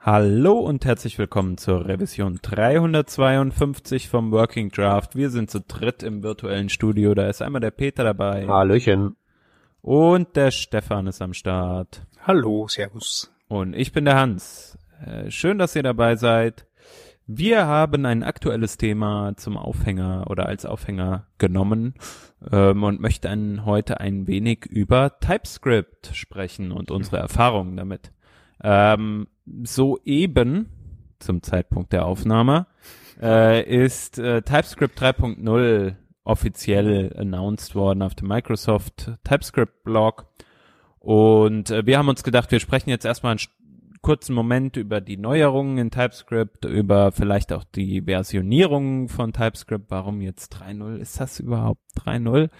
Hallo und herzlich willkommen zur Revision 352 vom Working Draft. Wir sind zu dritt im virtuellen Studio. Da ist einmal der Peter dabei. Hallöchen. Und der Stefan ist am Start. Hallo, Servus. Und ich bin der Hans. Äh, schön, dass ihr dabei seid. Wir haben ein aktuelles Thema zum Aufhänger oder als Aufhänger genommen ähm, und möchten heute ein wenig über TypeScript sprechen und unsere Erfahrungen damit. Ähm, soeben, zum Zeitpunkt der Aufnahme, äh, ist äh, TypeScript 3.0 offiziell announced worden auf dem Microsoft TypeScript Blog. Und äh, wir haben uns gedacht, wir sprechen jetzt erstmal einen kurzen Moment über die Neuerungen in TypeScript, über vielleicht auch die Versionierung von TypeScript. Warum jetzt 3.0? Ist das überhaupt 3.0?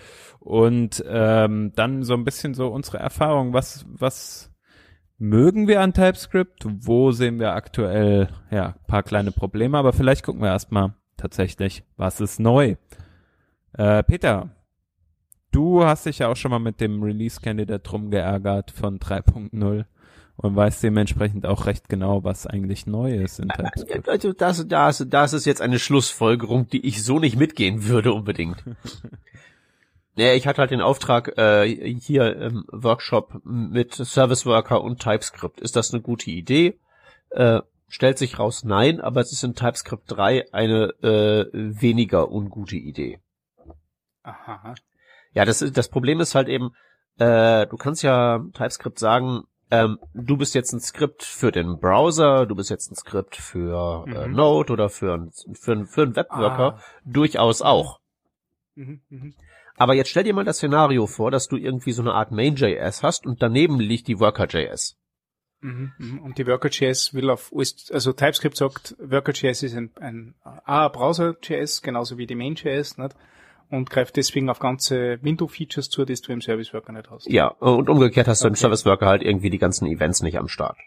Und ähm, dann so ein bisschen so unsere Erfahrung. Was, was mögen wir an TypeScript? Wo sehen wir aktuell ja paar kleine Probleme? Aber vielleicht gucken wir erstmal tatsächlich, was ist neu. Äh, Peter, du hast dich ja auch schon mal mit dem Release Candidate drum geärgert von 3.0 und weißt dementsprechend auch recht genau, was eigentlich neu ist in TypeScript. Also das, das, das ist jetzt eine Schlussfolgerung, die ich so nicht mitgehen würde unbedingt. Naja, ich hatte halt den Auftrag äh, hier im Workshop mit Service Worker und TypeScript. Ist das eine gute Idee? Äh, stellt sich raus, nein, aber es ist in TypeScript 3 eine äh, weniger ungute Idee. Aha. Ja, das, das Problem ist halt eben, äh, du kannst ja TypeScript sagen, ähm, du bist jetzt ein Skript für den Browser, du bist jetzt ein Skript für äh, Mhm. Node oder für, ein- für, ein- für einen Webworker, Ah. durchaus auch. Mhm, mhm. Aber jetzt stell dir mal das Szenario vor, dass du irgendwie so eine Art Main.js hast und daneben liegt die Worker.js. Mhm, mhm. Und die Worker.js will auf also TypeScript sagt, Worker.js ist ein, ein A, Browser.js, genauso wie die Main.js, nicht? Und greift deswegen auf ganze Window-Features zu, die du im Service Worker nicht hast. Ja, und umgekehrt hast du im Okay. Service Worker halt irgendwie die ganzen Events nicht am Start.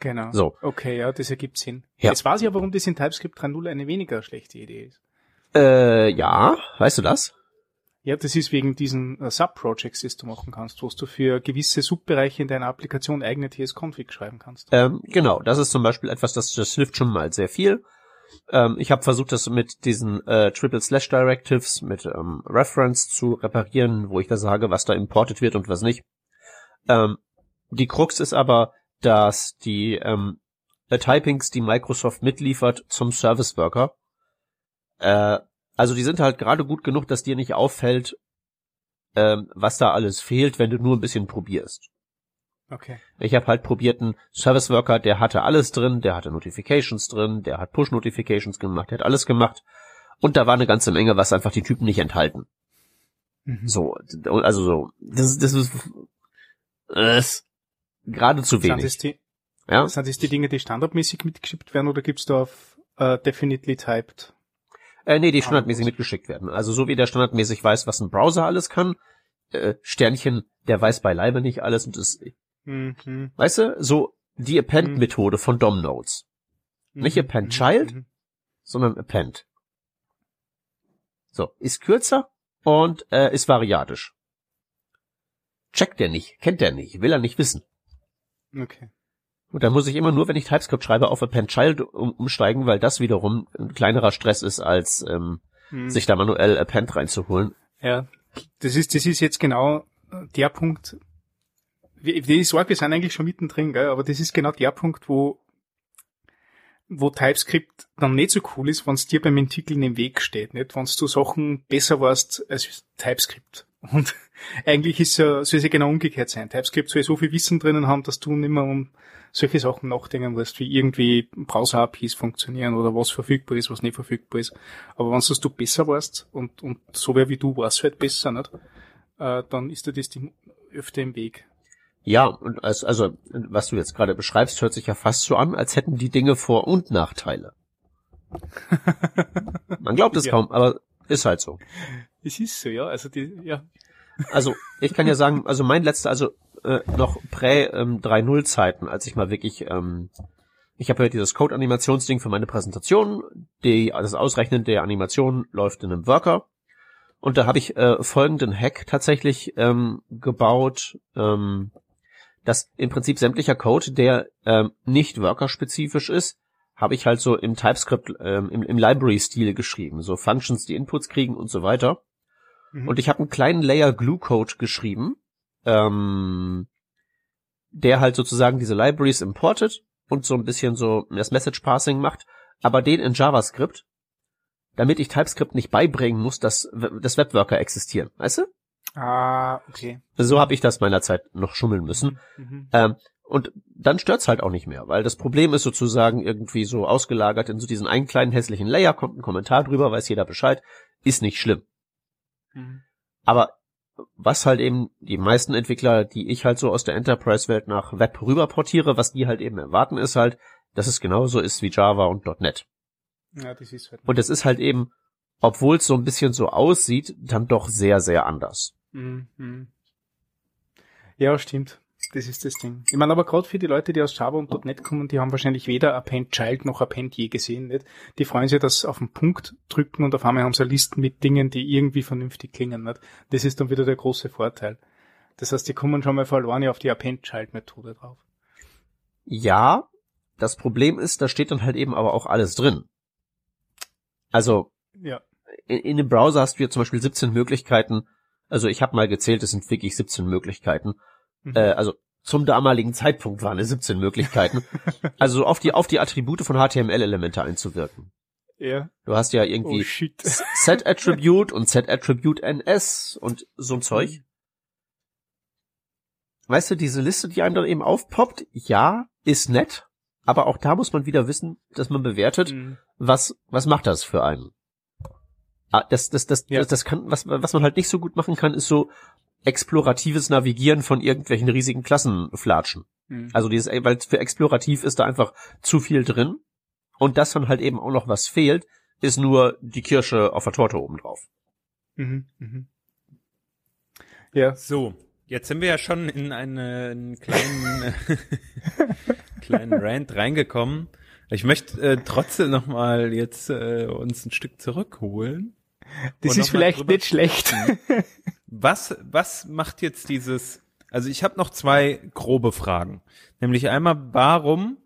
Genau. So. Okay, ja, das ergibt Sinn. Ja. Jetzt weiß ich ja, warum das in TypeScript 3.0 eine weniger schlechte Idee ist. Äh, ja, weißt du das? Ja, das ist wegen diesen äh, Sub-Projects, die du machen kannst, wo du für gewisse Subbereiche in deiner Applikation eigene TS-Config schreiben kannst. Ähm, genau, das ist zum Beispiel etwas, das, das hilft schon mal sehr viel. Ähm, ich habe versucht, das mit diesen äh, Triple Slash Directives, mit ähm, Reference zu reparieren, wo ich da sage, was da imported wird und was nicht. Ähm, die Krux ist aber, dass die ähm, äh, Typings, die Microsoft mitliefert zum Service Worker, äh, also die sind halt gerade gut genug, dass dir nicht auffällt, ähm, was da alles fehlt, wenn du nur ein bisschen probierst. Okay. Ich habe halt probiert einen Service Worker, der hatte alles drin, der hatte Notifications drin, der hat Push Notifications gemacht, der hat alles gemacht. Und da war eine ganze Menge, was einfach die Typen nicht enthalten. Mhm. So, also so, das, ist- das ist, äh, ist gerade zu Sind wenig. das, die, Ja? sind das die Dinge, die standardmäßig mitgeschippt werden oder gibt's da auf äh, definitely typed? Äh, nee, die Ah, standardmäßig mitgeschickt werden. Also so wie der standardmäßig weiß, was ein Browser alles kann, äh, Sternchen, der weiß beileibe nicht alles und ist, Mhm. weißt du, so die Append-Methode von DOM-Nodes, Nicht Mhm. append Mhm. child? Mhm. sondern Append. So, ist kürzer und äh, ist variatisch. Checkt der nicht, kennt der nicht, will er nicht wissen. Okay. Und dann muss ich immer nur, wenn ich TypeScript schreibe, auf Append Child um, umsteigen, weil das wiederum ein kleinerer Stress ist, als ähm, Mhm. sich da manuell Append reinzuholen. Ja, das ist, das ist jetzt genau äh, der Punkt. Die Sorge, wir sind eigentlich schon mittendrin, gell? aber das ist genau der Punkt, wo, wo TypeScript dann nicht so cool ist, wenn es dir beim Entwickeln im Weg steht, nicht? Wenn du Sachen besser warst als TypeScript. Und eigentlich ist ja, soll es ja genau umgekehrt sein. TypeScript soll so viel Wissen drinnen haben, dass du nicht mehr um solche Sachen nachdenken musst, wie irgendwie Browser-APIs funktionieren oder was verfügbar ist, was nicht verfügbar ist. Aber wenn du besser warst und, und so wer wie du warst halt besser, nicht? Äh, dann ist dir das die öfter im Weg. Ja, und als, also was du jetzt gerade beschreibst, hört sich ja fast so an, als hätten die Dinge Vor- und Nachteile. Man glaubt es Ja. kaum, aber ist halt so. Es ist so, ja. Also die, ja. Also ich kann ja sagen, also mein letzter, also äh, noch prä ähm, 3.0 Zeiten, als ich mal wirklich, ähm, ich habe ja dieses Code-Animationsding für meine Präsentation, die, das Ausrechnen der Animation läuft in einem Worker und da habe ich äh, folgenden Hack tatsächlich ähm, gebaut, ähm, dass im Prinzip sämtlicher Code, der ähm, nicht workerspezifisch ist, habe ich halt so im TypeScript, ähm, im, im Library-Stil geschrieben. So Functions, die Inputs kriegen und so weiter. Mhm. Und ich habe einen kleinen Layer Glue-Code geschrieben, ähm, der halt sozusagen diese Libraries importet und so ein bisschen so das Message Parsing macht, aber den in JavaScript, damit ich TypeScript nicht beibringen muss, dass, dass Webworker existieren. Weißt du? Ah, okay. So habe ich das meiner Zeit noch schummeln müssen. Mhm. Ähm, und dann stört's halt auch nicht mehr, weil das Problem ist sozusagen irgendwie so ausgelagert in so diesen einen kleinen hässlichen Layer, kommt ein Kommentar drüber, weiß jeder Bescheid, ist nicht schlimm. Mhm. Aber was halt eben die meisten Entwickler, die ich halt so aus der Enterprise-Welt nach Web rüber portiere, was die halt eben erwarten, ist halt, dass es genauso ist wie Java und .NET. Ja, das ist halt. Und es ist halt eben, obwohl es so ein bisschen so aussieht, dann doch sehr, sehr anders. Mhm. mhm. Ja, stimmt. Das ist das Ding. Ich meine, aber gerade für die Leute, die aus Java und .NET kommen, die haben wahrscheinlich weder Append Child noch Append je gesehen, nicht? Die freuen sich, dass sie auf den Punkt drücken und auf einmal haben sie Listen mit Dingen, die irgendwie vernünftig klingen, nicht? Das ist dann wieder der große Vorteil. Das heißt, die kommen schon mal verloren auf die Append Child Methode drauf. Ja, das Problem ist, da steht dann halt eben aber auch alles drin. Also, Ja. in, in dem Browser hast du ja zum Beispiel 17 Möglichkeiten. Also ich habe mal gezählt, es sind wirklich 17 Möglichkeiten. Mhm. Äh, also zum damaligen Zeitpunkt waren es 17 Möglichkeiten. also auf die auf die Attribute von HTML-Elemente einzuwirken. ja. Du hast ja Oh irgendwie shit. Set Attribute und Set Attribute NS und so ein Zeug. Weißt du, diese Liste, die einem dann eben aufpoppt, ja, ist nett, aber auch da muss man wieder wissen, dass man bewertet, Mhm. was, was macht das für einen? Ah, das, das, das, Ja. das, das kann, was, was man halt nicht so gut machen kann, ist so exploratives Navigieren von irgendwelchen riesigen Klassenflatschen. Mhm. Also dieses, weil für explorativ ist da einfach zu viel drin. Und das dann halt eben auch noch was fehlt, ist nur die Kirsche auf der Torte obendrauf. Mhm. Mhm. Ja. So, jetzt sind wir ja schon in einen kleinen, kleinen Rant reingekommen. Ich möchte äh, trotzdem noch mal jetzt äh, uns ein Stück zurückholen. Das ist vielleicht nicht schlecht. Was, was macht jetzt dieses, also ich habe noch zwei grobe Fragen. Nämlich einmal, warum,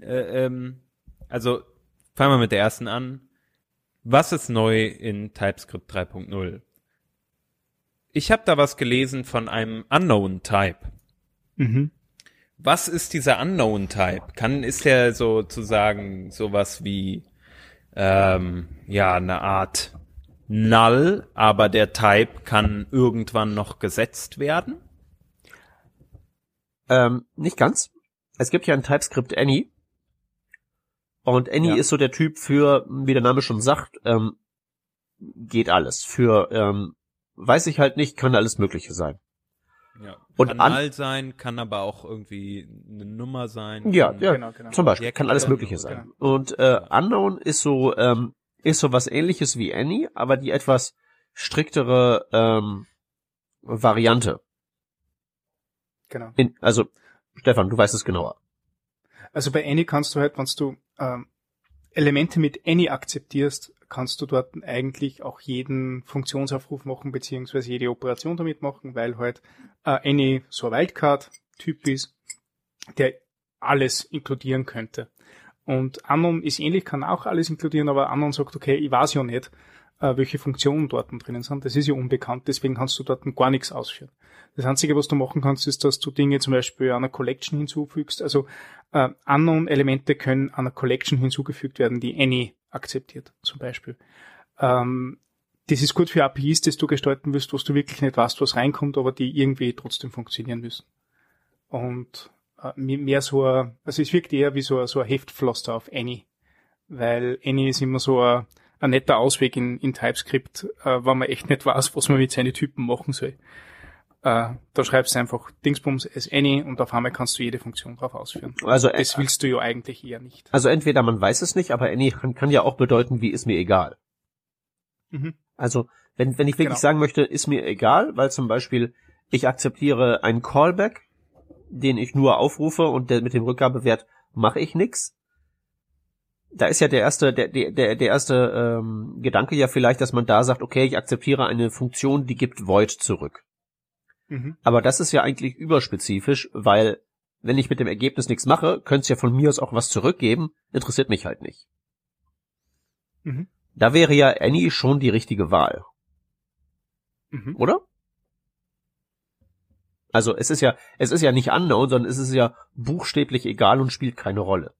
äh, ähm, also fangen wir mit der ersten an. Was ist neu in TypeScript 3.0? Ich habe da was gelesen von einem Unknown Type. mhm. Was ist dieser Unknown Type? Kann, ist der sozusagen sowas wie, ähm, ja, eine Art Null, aber der Type kann irgendwann noch gesetzt werden? Ähm, nicht ganz. Es gibt ja ein TypeScript Any. Und Any Ja. ist so der Typ für, wie der Name schon sagt, ähm, geht alles. Für, ähm, weiß ich halt nicht, kann alles Mögliche sein. Ja. Und kann an- Null sein, kann aber auch irgendwie eine Nummer sein. Ja, ja. Genau, genau. Zum Beispiel, Ja, kann genau, alles ja, Mögliche genau, sein. Und äh, Unknown ist so, ähm, ist so was ähnliches wie Any, aber die etwas striktere ähm, Variante. genau. In, also, Stefan, du weißt es genauer. Also bei Any kannst du halt, wenn du ähm, Elemente mit Any akzeptierst, kannst du dort eigentlich auch jeden Funktionsaufruf machen, beziehungsweise jede Operation damit machen, weil halt äh, Any so ein Wildcard-Typ ist, der alles inkludieren könnte. Und Anon ist ähnlich, kann auch alles inkludieren, aber Anon sagt, okay, ich weiß ja nicht, äh, welche Funktionen dort drinnen sind. Das ist ja unbekannt, deswegen kannst du dort gar nichts ausführen. Das Einzige, was du machen kannst, ist, dass du Dinge zum Beispiel einer Collection hinzufügst. Also äh, Unknown-Elemente können einer Collection hinzugefügt werden, die Any akzeptiert, zum Beispiel. Ähm, das ist gut für APIs, das du gestalten willst, wo du wirklich nicht weißt, was reinkommt, aber die irgendwie trotzdem funktionieren müssen. Und mehr so, ein, also es wirkt eher wie so, ein- so ein Heftpflaster auf Any, weil Any ist immer so ein, ein netter Ausweg in, in TypeScript, äh, wenn man echt nicht weiß, was man mit seinen Typen machen soll. Äh, da schreibst du einfach Dingsbums as Any und auf einmal kannst du jede Funktion drauf ausführen. Also, äh, Das willst du ja eigentlich eher nicht. also entweder man weiß es nicht, aber Any kann, kann ja auch bedeuten, wie ist mir egal. Mhm. Also, wenn, wenn ich wirklich Genau. sagen möchte, ist mir egal, weil zum Beispiel ich akzeptiere einen Callback, den ich nur aufrufe und der mit dem Rückgabewert mache ich nix. Da ist ja der erste, der, der, der der erste ähm, Gedanke ja vielleicht, dass man da sagt, okay, ich akzeptiere eine Funktion, die gibt Void zurück. Mhm. Aber das ist ja eigentlich überspezifisch, weil wenn ich mit dem Ergebnis nichts mache, könnte es ja von mir aus auch was zurückgeben, interessiert mich halt nicht. Mhm. Da wäre ja Annie schon die richtige Wahl, Mhm. oder? Also es ist ja, es ist ja nicht unknown, sondern es ist ja buchstäblich egal und spielt keine Rolle.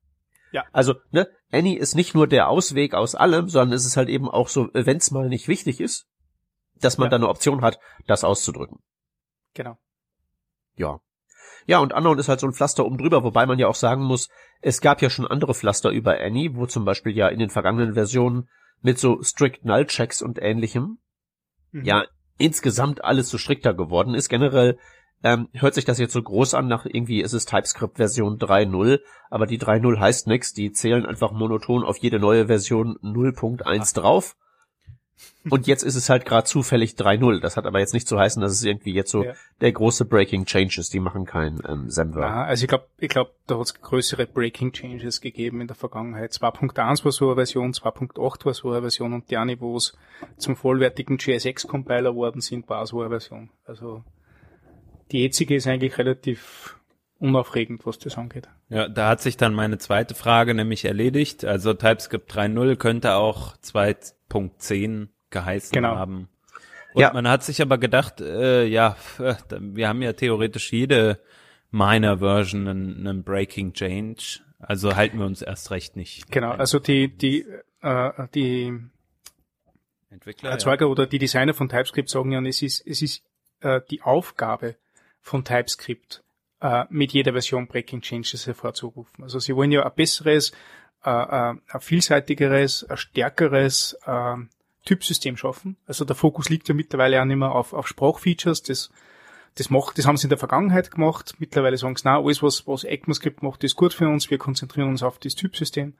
Ja. Also, ne, Annie ist nicht nur der Ausweg aus allem, sondern es ist halt eben auch so, wenn es mal nicht wichtig ist, dass man Ja. dann eine Option hat, das auszudrücken. Genau. Ja. Ja, und Unknown ist halt so ein Pflaster oben drüber, wobei man ja auch sagen muss, es gab ja schon andere Pflaster über Annie, wo zum Beispiel ja in den vergangenen Versionen mit so Strict Null Checks und ähnlichem, Mhm. ja, insgesamt alles so strikter geworden ist. Generell ähm, hört sich das jetzt so groß an, nach irgendwie ist es TypeScript Version 3.0, aber die 3.0 heißt nix, die zählen einfach monoton auf jede neue Version 0.1 drauf. Und jetzt ist es halt gerade zufällig 3.0. Das hat aber jetzt nicht zu heißen, dass es irgendwie jetzt so Ja. der große Breaking Change ist. Die machen kein ähm, Semver. Aha, also ich glaube, ich glaube, da hat es größere Breaking Changes gegeben in der Vergangenheit. 2.1 war so eine Version, 2.8 war so eine Version und die wo es zum vollwertigen JSX-Compiler worden sind, war so eine Version. Also die jetzige ist eigentlich relativ unaufregend, was das angeht. Ja, da hat sich dann meine zweite Frage nämlich erledigt. Also TypeScript 3.0 könnte auch 2.10 geheißen Genau. haben. Und Ja. man hat sich aber gedacht, äh, ja, wir haben ja theoretisch jede Minor Version einen, einen Breaking Change. Also halten wir uns erst recht nicht. Genau, also die, die, äh, die Entwickler. Ja. Erzeuger oder die Designer von TypeScript sagen ja, es ist, es ist äh, die Aufgabe von TypeScript, äh, mit jeder Version Breaking Changes hervorzurufen. Also sie wollen ja ein besseres, äh, äh, ein vielseitigeres, ein stärkeres äh, Typsystem schaffen. Also der Fokus liegt ja mittlerweile auch nicht mehr auf, auf Sprachfeatures. Das, das macht, das haben sie in der Vergangenheit gemacht. Mittlerweile sagen sie, na, alles was, was ECMAScript macht, ist gut für uns. Wir konzentrieren uns auf das Typsystem.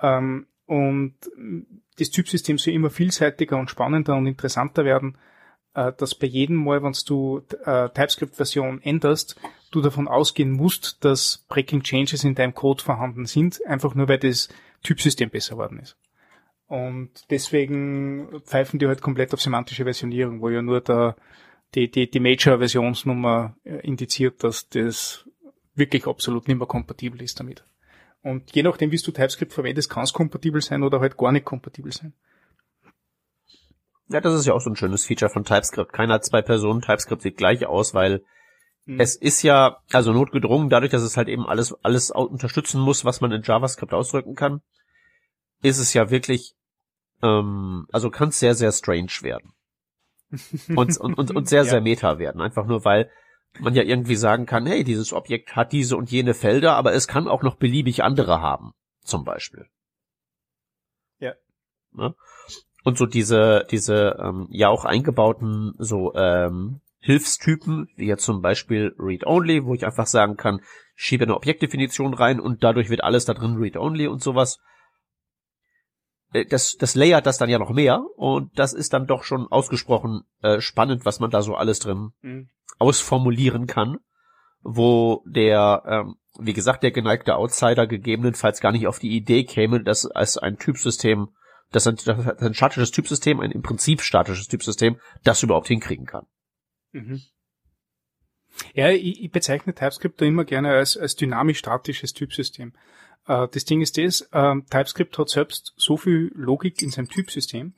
Ähm, und das Typsystem soll immer vielseitiger und spannender und interessanter werden, äh, dass bei jedem Mal, wenn du äh, TypeScript-Version änderst, du davon ausgehen musst, dass Breaking Changes in deinem Code vorhanden sind, einfach nur weil das Typsystem besser worden ist. Und deswegen pfeifen die halt komplett auf semantische Versionierung, wo ja nur der, die, die, die Major-Versionsnummer äh, indiziert, dass das wirklich absolut nicht mehr kompatibel ist damit. Und je nachdem, wie du TypeScript verwendest, kann es kompatibel sein oder halt gar nicht kompatibel sein. Ja, das ist ja auch so ein schönes Feature von TypeScript. Keiner hat zwei Personen, TypeScript sieht gleich aus, weil Mhm. es ist ja, also notgedrungen, dadurch, dass es halt eben alles, alles unterstützen muss, was man in JavaScript ausdrücken kann, ist es ja wirklich, ähm, also kann es sehr, sehr strange werden. Und, und, und, und sehr, Ja. sehr meta werden. Einfach nur, weil man ja irgendwie sagen kann, hey, dieses Objekt hat diese und jene Felder, aber es kann auch noch beliebig andere haben, zum Beispiel. Ja. Ne? Und so diese, diese ähm, ja auch eingebauten so ähm, Hilfstypen, wie jetzt zum Beispiel Read-Only, wo ich einfach sagen kann, schiebe eine Objektdefinition rein und dadurch wird alles da drin Read-Only und sowas. Äh, Das, das layert das dann ja noch mehr und das ist dann doch schon ausgesprochen äh, spannend, was man da so alles drin Mhm. ausformulieren kann, wo der, ähm, wie gesagt, der geneigte Outsider gegebenenfalls gar nicht auf die Idee käme, dass als ein Typsystem, dass ein, dass ein statisches Typsystem, ein im Prinzip statisches Typsystem, das überhaupt hinkriegen kann. Mhm. Ja, ich, ich bezeichne TypeScript da immer gerne als, als dynamisch-statisches Typsystem. Äh, das Ding ist das, ähm, TypeScript hat selbst so viel Logik in seinem Typsystem,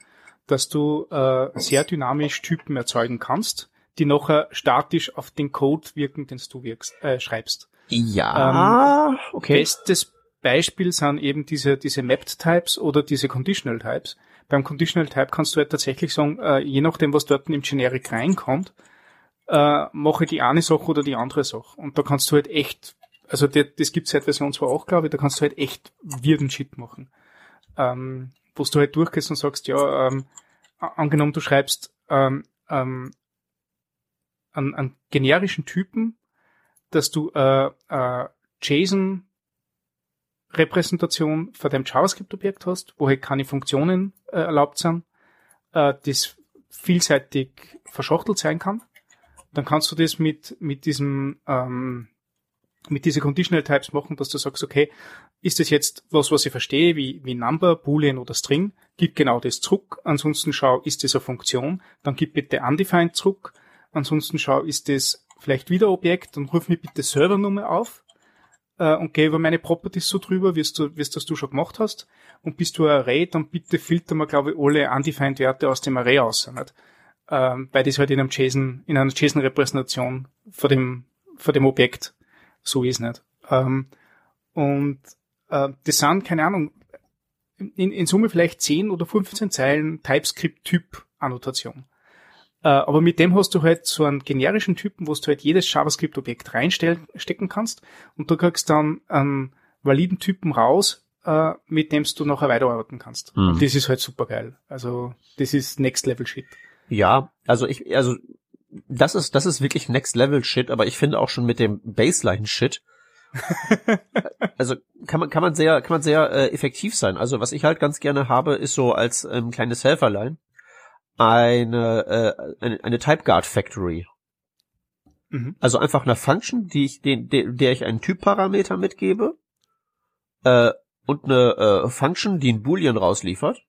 dass du äh, sehr dynamisch Typen erzeugen kannst, die nachher statisch auf den Code wirken, den du wirkst, äh, schreibst. Ja, okay. Bestes Beispiel sind eben diese, diese Mapped Types oder diese Conditional Types. Beim Conditional Type kannst du halt tatsächlich sagen, äh, je nachdem, was dort im Generic reinkommt, äh, mache ich die eine Sache oder die andere Sache. Und da kannst du halt echt, also das, das gibt seit Version 2.8, glaube ich, da kannst du halt echt weirden Shit machen. Ähm, wo du halt durchgehst und sagst, ja, ähm, angenommen, du schreibst ähm, ähm, einen, einen generischen Typen, dass du äh, äh, JSON Repräsentation von deinem JavaScript-Objekt hast, wo halt keine Funktionen äh, erlaubt sind, äh, das vielseitig verschachtelt sein kann. Dann kannst du das mit, mit diesem, ähm, mit diese Conditional Types machen, dass du sagst, okay, ist das jetzt was, was ich verstehe, wie, wie Number, Boolean oder String, gib genau das zurück, ansonsten schau, ist das eine Funktion, dann gib bitte undefined zurück, ansonsten schau, ist das vielleicht wieder Objekt, dann ruf mir bitte Servernummer auf, äh, und gehe über meine Properties so drüber, wie du, wie das du schon gemacht hast. Und bist du ein Array, dann bitte filter mal, glaube ich, alle undefined Werte aus dem Array aus. Nicht? Ähm, weil das halt in einem JSON, in einer JSON-Repräsentation vor dem, vor dem Objekt so ist nicht. Ähm, und äh, das sind, keine Ahnung, in, in Summe vielleicht 10 oder 15 Zeilen TypeScript-Typ-Annotation. Äh, aber mit dem hast du halt so einen generischen Typen, wo du halt jedes JavaScript-Objekt reinstecken kannst und du kriegst dann einen validen Typen raus, äh, mit dem du nachher weiterarbeiten kannst. Mhm. Und das ist halt super geil. Also das ist Next Level Shit. Ja, also ich, also das ist, das ist wirklich Next Level Shit, aber ich finde auch schon mit dem Baseline Shit, also kann man kann man sehr kann man sehr äh, effektiv sein. Also was ich halt ganz gerne habe, ist so als ähm, kleines Helferlein eine äh, eine, eine Typeguard Factory. Mhm. Also einfach eine Function, die ich den der, der ich einen Typparameter mitgebe äh, und eine äh, Function, die ein Boolean rausliefert.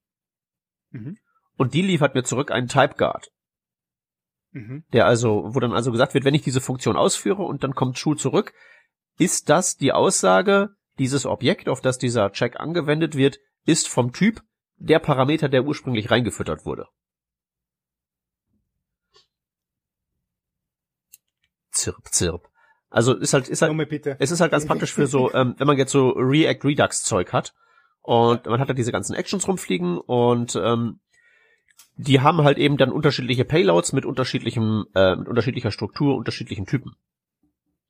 Mhm. Und die liefert mir zurück einen Typeguard. Mhm. Der also, wo dann also gesagt wird, wenn ich diese Funktion ausführe und dann kommt True zurück, ist das die Aussage, dieses Objekt, auf das dieser Check angewendet wird, ist vom Typ der Parameter, der ursprünglich reingefüttert wurde. Zirp, zirp. Also ist halt, ist halt, es ist halt ganz praktisch für so, ähm, wenn man jetzt so React Redux Zeug hat und man hat da diese ganzen Actions rumfliegen und ähm, die haben halt eben dann unterschiedliche Payloads mit unterschiedlichem, äh, mit unterschiedlicher Struktur, unterschiedlichen Typen.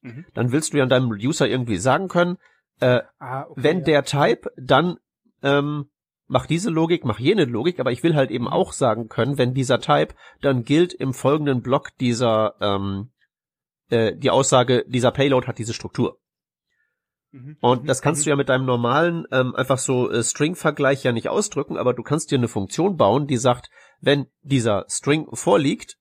Mhm. Dann willst du ja deinem User irgendwie sagen können, äh, ah, okay, wenn ja. der Type, dann ähm, mach diese Logik, mach jene Logik, aber ich will halt eben mhm. auch sagen können, wenn dieser Type, dann gilt im folgenden Block dieser ähm, äh, die Aussage, dieser Payload hat diese Struktur. Mhm. Und mhm. das kannst du ja mit deinem normalen ähm, einfach so äh, String-Vergleich ja nicht ausdrücken, aber du kannst dir eine Funktion bauen, die sagt, wenn dieser String vorliegt,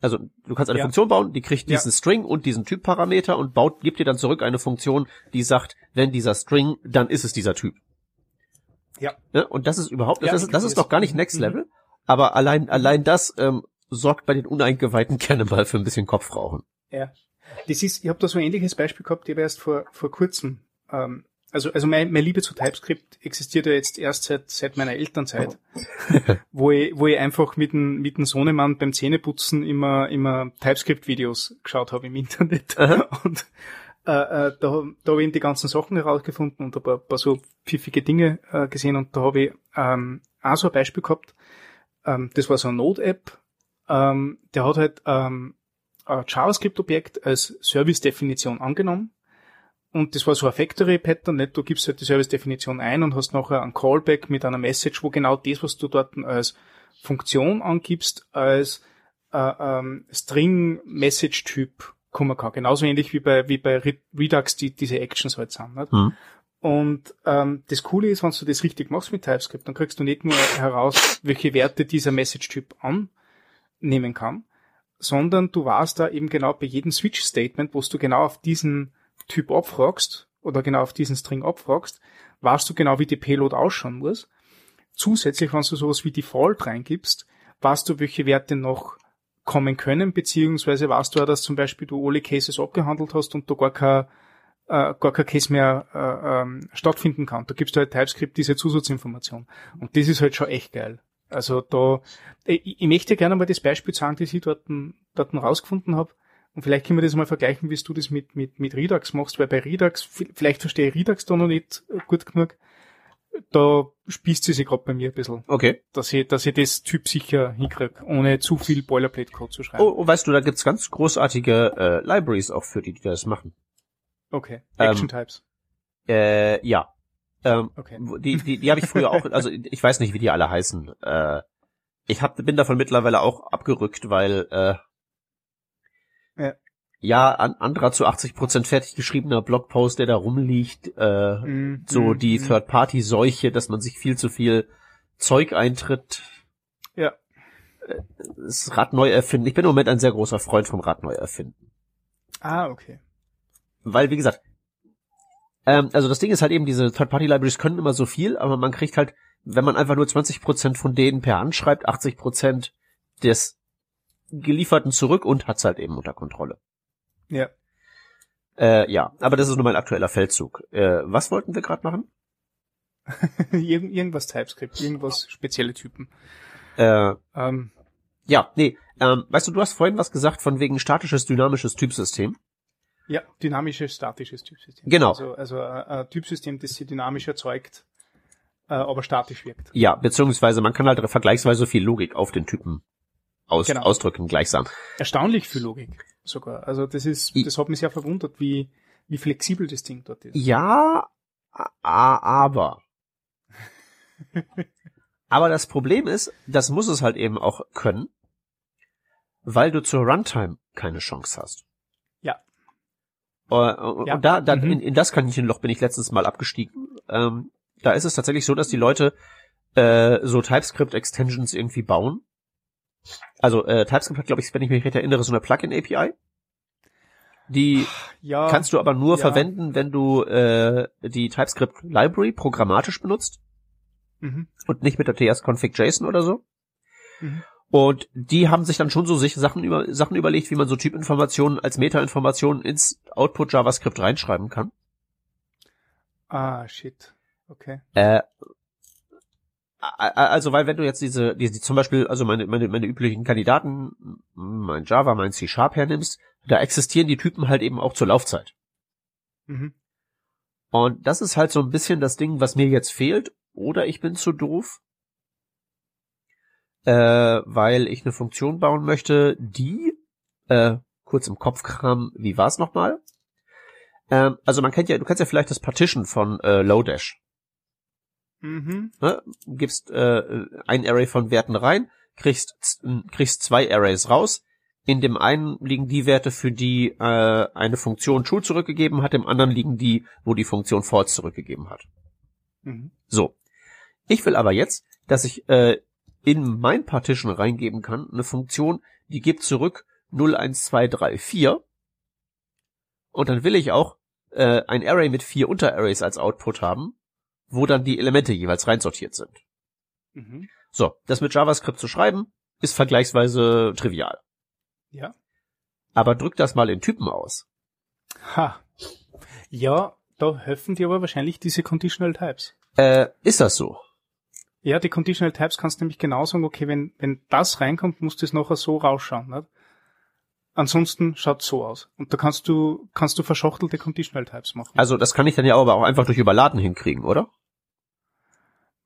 also du kannst eine ja. Funktion bauen, die kriegt diesen ja. String und diesen Typparameter und baut, gibt dir dann zurück eine Funktion, die sagt, wenn dieser String, dann ist es dieser Typ. Ja. ja und das ist überhaupt, ja, das, ist, das ist doch gar nicht Next mhm. Level, mhm. aber allein, allein das ähm, sorgt bei den Uneingeweihten gerne mal für ein bisschen Kopfrauchen. Ja. Das ist, ich habe da so ein ähnliches Beispiel gehabt, ich habe erst vor, vor kurzem ähm, also, also mein, meine Liebe zu TypeScript existiert ja jetzt erst seit, seit meiner Elternzeit, wo ich, wo ich einfach mit dem, mit dem Sohnemann beim Zähneputzen immer, immer TypeScript-Videos geschaut habe im Internet. Und äh, äh, da, da habe ich eben die ganzen Sachen herausgefunden und ein paar, paar so pfiffige Dinge äh, gesehen und da habe ich ähm, auch so ein Beispiel gehabt. Ähm, das war so eine Node-App. Ähm, der hat halt ähm, ein JavaScript-Objekt als Service-Definition angenommen und das war so ein Factory-Pattern, nicht? Du gibst halt die Service-Definition ein und hast nachher ein Callback mit einer Message, wo genau das, was du dort als Funktion angibst, als äh, ähm, String-Message-Typ kommen kann. Genauso ähnlich wie bei, wie bei Redux die, diese Actions halt sind. Nicht? Mhm. Und ähm, das Coole ist, wenn du das richtig machst mit TypeScript, dann kriegst du nicht nur heraus, welche Werte dieser Message-Typ annehmen kann, sondern du warst da eben genau bei jedem Switch-Statement, wo du genau auf diesen Typ abfragst oder genau auf diesen String abfragst, weißt du genau, wie die Payload ausschauen muss. Zusätzlich, wenn du sowas wie Default reingibst, weißt du, welche Werte noch kommen können, beziehungsweise weißt du ja, dass zum Beispiel du alle Cases abgehandelt hast und da gar kein, äh, gar kein Case mehr äh, ähm, stattfinden kann. Da gibst du halt TypeScript diese Zusatzinformation. Und das ist halt schon echt geil. Also da, ich, ich möchte gerne mal das Beispiel sagen, das ich dort, dort rausgefunden habe. Und vielleicht können wir das mal vergleichen, wie du das mit, mit, mit Redux machst, weil bei Redux, vielleicht verstehe ich Redux da noch nicht gut genug. Da spießt sie sich gerade bei mir ein bisschen. Okay. Dass ich, dass ich das Typ sicher hinkriege, ohne zu viel Boilerplate-Code zu schreiben. Oh, oh, weißt du, da gibt's ganz großartige äh, Libraries auch für die, die das machen. Okay. Action-Types. Ähm, äh, ja. Ähm, okay. Die, die, die habe ich früher auch, also ich weiß nicht, wie die alle heißen. Äh, ich hab, bin davon mittlerweile auch abgerückt, weil äh, ja. Ja, an, anderer zu 80 Prozent fertig geschriebener Blogpost, der da rumliegt, äh, mm, so mm, die mm. Third-Party-Seuche, dass man sich viel zu viel Zeug eintritt. Ja. Äh, das Rad neu erfinden. Ich bin im Moment ein sehr großer Freund vom Rad neu erfinden. Ah, okay. Weil, wie gesagt, ähm, also das Ding ist halt eben, diese Third-Party-Libraries können immer so viel, aber man kriegt halt, wenn man einfach nur 20 Prozent von denen per Hand schreibt, 80 Prozent des gelieferten zurück und hat's halt eben unter Kontrolle. Ja. Äh, ja, aber das ist nur mein aktueller Feldzug. Äh, was wollten wir gerade machen? Irgend, irgendwas TypeScript, irgendwas spezielle Typen. Äh, Ähm, ja, nee, ähm, weißt du, du hast vorhin was gesagt von wegen statisches, dynamisches Typsystem. Ja, dynamisches, statisches Typsystem. Genau. Also, also äh, ein Typsystem, das sich dynamisch erzeugt, äh, aber statisch wirkt. Ja, beziehungsweise man kann halt vergleichsweise viel Logik auf den Typen aus, Genau. ausdrücken gleichsam. Erstaunlich viel Logik sogar. Also das ist, das hat mich sehr verwundert, wie, wie flexibel das Ding dort ist. Ja, aber. aber das Problem ist, das muss es halt eben auch können, weil du zur Runtime keine Chance hast. Ja. Äh, Und Ja. da, da Mhm. in, in das Kaninchenloch bin ich letztens mal abgestiegen. Ähm, da ist es tatsächlich so, dass die Leute äh, so TypeScript-Extensions irgendwie bauen. Also äh, TypeScript hat, glaube ich, wenn ich mich recht erinnere, so eine Plugin-API. Die Ja, kannst du aber nur ja. verwenden, wenn du äh, die TypeScript Library programmatisch benutzt mhm. und nicht mit der ts-config.json oder so. Mhm. Und die haben sich dann schon so sich Sachen über Sachen überlegt, wie man so Typinformationen als Metainformationen ins Output JavaScript reinschreiben kann. Ah, shit. Okay. Äh, also weil wenn du jetzt diese, diese zum Beispiel, also meine, meine, meine üblichen Kandidaten, mein Java, mein C Sharp hernimmst, da existieren die Typen halt eben auch zur Laufzeit. Mhm. Und das ist halt so ein bisschen das Ding, was mir jetzt fehlt. Oder ich bin zu doof, äh, weil ich eine Funktion bauen möchte, die, äh, kurz im Kopfkram, wie war's nochmal? Ähm, also man kennt ja, du kennst ja vielleicht das Partition von äh, Lodash. Mhm. Ne? Gibst äh, ein Array von Werten rein, kriegst, kriegst zwei Arrays raus. In dem einen liegen die Werte, für die äh, eine Funktion true zurückgegeben hat, im anderen liegen die, wo die Funktion false zurückgegeben hat. Mhm. So. Ich will aber jetzt, dass ich äh, in mein Partition reingeben kann, eine Funktion, die gibt zurück 01234. Und dann will ich auch äh, ein Array mit vier Unterarrays als Output haben, wo dann die Elemente jeweils reinsortiert sind. Mhm. So, das mit JavaScript zu schreiben, ist vergleichsweise trivial. Ja. Aber drück das mal in Typen aus. Ha. Ja, da helfen dir aber wahrscheinlich diese Conditional Types. Äh, ist das so? Ja, die Conditional Types kannst du nämlich genau sagen, okay, wenn, wenn das reinkommt, muss das nachher so rausschauen, nicht? Ansonsten schaut so aus. Und da kannst du, kannst du verschachtelte Conditional Types machen. Also das kann ich dann ja aber auch einfach durch Überladen hinkriegen, oder?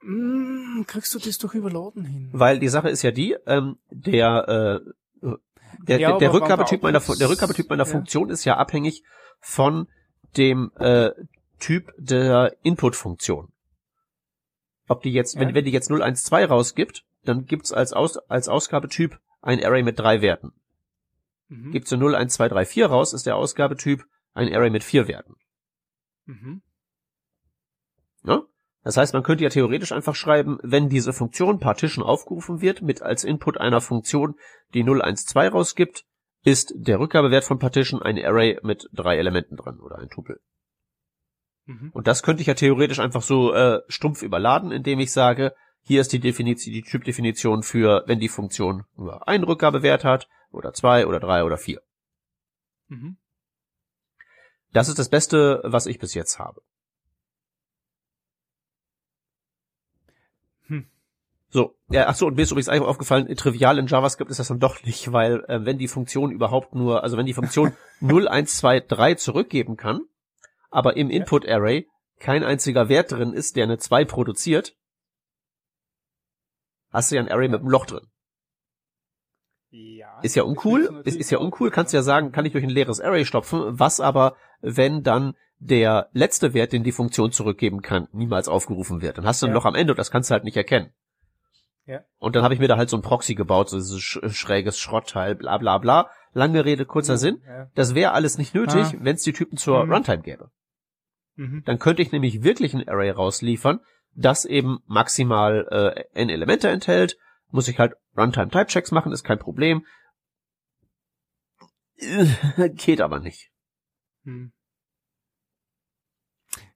Mm, kriegst du das doch überladen hin? Weil die Sache ist ja die, ähm, der, äh, der, Ja, der, der Rückgabetyp meiner, der Rückgabetyp meiner ja. Funktion ist ja abhängig von dem äh, Typ der Input-Funktion. Ob die jetzt, wenn, Ja. wenn die jetzt 012 rausgibt, dann gibt's als, Aus, als Ausgabetyp ein Array mit drei Werten. Mhm. Gibt sie 01234 raus, ist der Ausgabetyp ein Array mit vier Werten. Mhm. Ne? Das heißt, man könnte ja theoretisch einfach schreiben, wenn diese Funktion Partition aufgerufen wird, mit als Input einer Funktion, die 012 rausgibt, ist der Rückgabewert von Partition ein Array mit drei Elementen drin oder ein Tupel. Mhm. Und das könnte ich ja theoretisch einfach so äh, stumpf überladen, indem ich sage, hier ist die Definition, die Typdefinition für, wenn die Funktion nur einen Rückgabewert hat, oder zwei, oder drei, oder vier. Mhm. Das ist das Beste, was ich bis jetzt habe. Hm. So, ja, ach so, und mir ist übrigens eigentlich aufgefallen, trivial in JavaScript ist das dann doch nicht, weil äh, wenn die Funktion überhaupt nur, also wenn die Funktion 0, 1, 2, 3 zurückgeben kann, aber im. Input Array kein einziger Wert drin ist, der eine 2 produziert, hast du ja ein Array mit einem Loch drin. Ja. Ist ja uncool, ist, ist ja uncool, kannst ja sagen, kann ich durch ein leeres Array stopfen, was aber, wenn dann der letzte Wert, den die Funktion zurückgeben kann, niemals aufgerufen wird. Dann hast du ein Ja. Loch am Ende und das kannst du halt nicht erkennen. Ja. Und dann habe ich mir da halt so ein Proxy gebaut, so dieses sch schräges Schrottteil, bla bla bla. Lange Rede, kurzer Sinn. Ja. Das wäre alles nicht nötig, Ah. wenn es die Typen zur Mhm. Runtime gäbe. Mhm. Dann könnte ich nämlich wirklich ein Array rausliefern, das eben maximal äh, n Elemente enthält. Muss ich halt Runtime-Type-Checks machen, ist kein Problem. Geht aber nicht. Hm.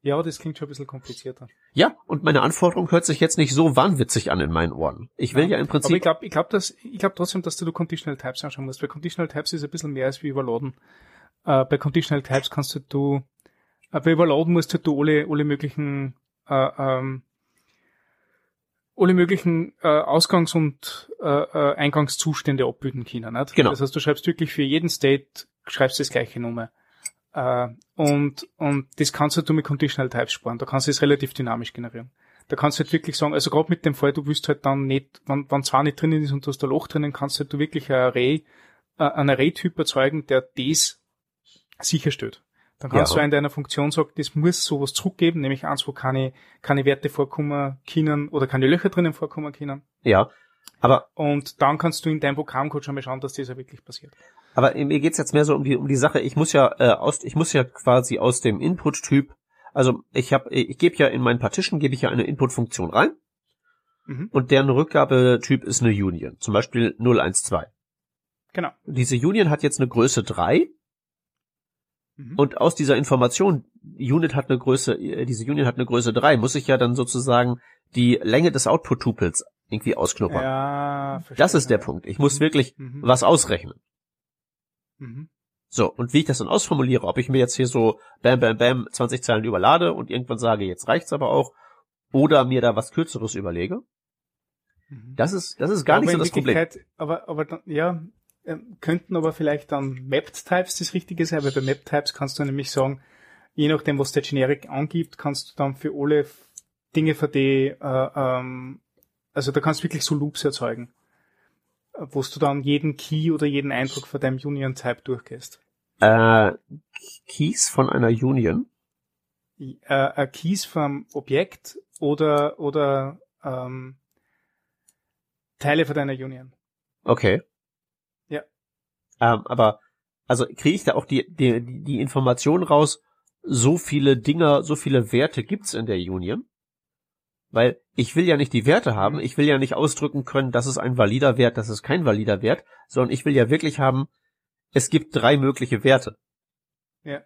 Ja, das klingt schon ein bisschen komplizierter. Ja, und meine Anforderung hört sich jetzt nicht so wahnwitzig an in meinen Ohren. Ich will ja, im Aber ich Prinzip, glaube ich glaub, dass, ich glaub trotzdem, dass du Conditional Types anschauen musst, weil Conditional Types ist ein bisschen mehr als wie überladen. äh, bei Conditional Types kannst du, du bei Überladen musst du, du alle, alle möglichen äh, ähm, alle möglichen äh, Ausgangs- und äh, äh, Eingangszustände abbilden können. Nicht? Genau. Das heißt, du schreibst wirklich für jeden State, schreibst das gleiche Nummer. Äh, und, und das kannst du mit Conditional Types sparen. Da kannst du es relativ dynamisch generieren. Da kannst du halt wirklich sagen, also gerade mit dem Fall, du willst halt dann nicht, wenn, wenn zwar nicht drinnen ist und du hast ein Loch drinnen, kannst halt du wirklich ein Array, äh, ein Array-Typ erzeugen, der das sicherstellt. Dann kannst Ja. du in deiner Funktion sagen, das muss sowas zurückgeben, nämlich eins, wo keine, keine Werte vorkommen können oder keine Löcher drinnen vorkommen können. Ja. Aber, Und dann kannst du in deinem Programmcode schon mal schauen, dass das ja wirklich passiert. aber mir geht's jetzt mehr so um die, um die Sache. Ich muss ja äh, aus, ich muss ja quasi aus dem Input-Typ, also ich habe, ich gebe ja in meinen Partition gebe ich ja eine Input-Funktion rein Mhm. und deren Rückgabetyp ist eine Union, zum Beispiel 012. Genau. Diese Union hat jetzt eine Größe 3 Mhm. und aus dieser Information, Unit hat eine Größe, äh, diese Union hat eine Größe 3, muss ich ja dann sozusagen die Länge des Output-Tupels irgendwie ausknuppern. ja, verstehe. das ist der Punkt. Ich muss wirklich Mhm. was ausrechnen. Mhm. So, und wie ich das dann ausformuliere, ob ich mir jetzt hier so bam, bam, bam 20 Zeilen überlade und irgendwann sage, jetzt reicht's aber auch, oder mir da was Kürzeres überlege, Mhm. das ist, das ist gar nicht aber so in das Problem. Aber, aber dann, ja, ähm, könnten aber vielleicht dann Mapped Types das Richtige sein, weil bei Mapped Types kannst du nämlich sagen, je nachdem, was der Generic angibt, kannst du dann für alle Dinge, für die, äh, ähm, also da kannst du wirklich so Loops erzeugen, äh, wo du dann jeden Key oder jeden Eindruck von deinem Union Type durchgehst. Äh, Keys von einer Union, Äh, äh, Keys vom Objekt oder, oder, ähm, Teile von deiner Union. okay. Ähm, aber, also kriege ich da auch die, die, die die Information raus, so viele Dinger, so viele Werte gibt's in der Union? Weil ich will ja nicht die Werte haben, ich will ja nicht ausdrücken können, das ist ein valider Wert, das ist kein valider Wert, sondern ich will ja wirklich haben, es gibt drei mögliche Werte. Ja.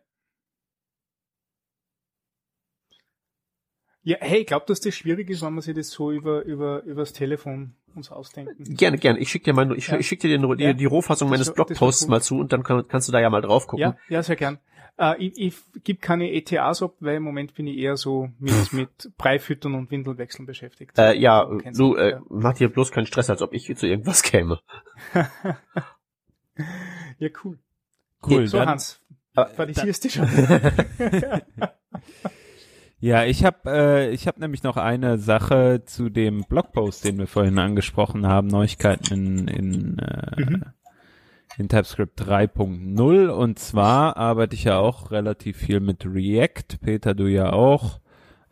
Ja, hey, ich glaube, dass das schwierig ist, wenn man sich das so über, über, übers Telefon uns ausdenken. Gerne, gerne. Ich schicke dir mal, ich, Ja. ich schick dir die, die, Ja. die Rohfassung Das meines wär Blogposts mal zu und dann kann, kannst du da ja mal drauf gucken. Ja, ja, sehr gern. Äh, ich ich gebe keine ETAs ab, weil im Moment bin ich eher so mit, mit Breifüttern und Windelwechseln beschäftigt. Äh, ja, Kennst du, du, äh, ja. mach dir bloß keinen Stress, als ob ich zu irgendwas käme. Ja, cool. Cool. so, dann, Hans, Äh, qualisierst du schon. Ja, ich habe äh, ich hab nämlich noch eine Sache zu dem Blogpost, den wir vorhin angesprochen haben, Neuigkeiten in, in, äh, Mhm. in TypeScript 3.0 und zwar arbeite ich ja auch relativ viel mit React, Peter, du ja auch.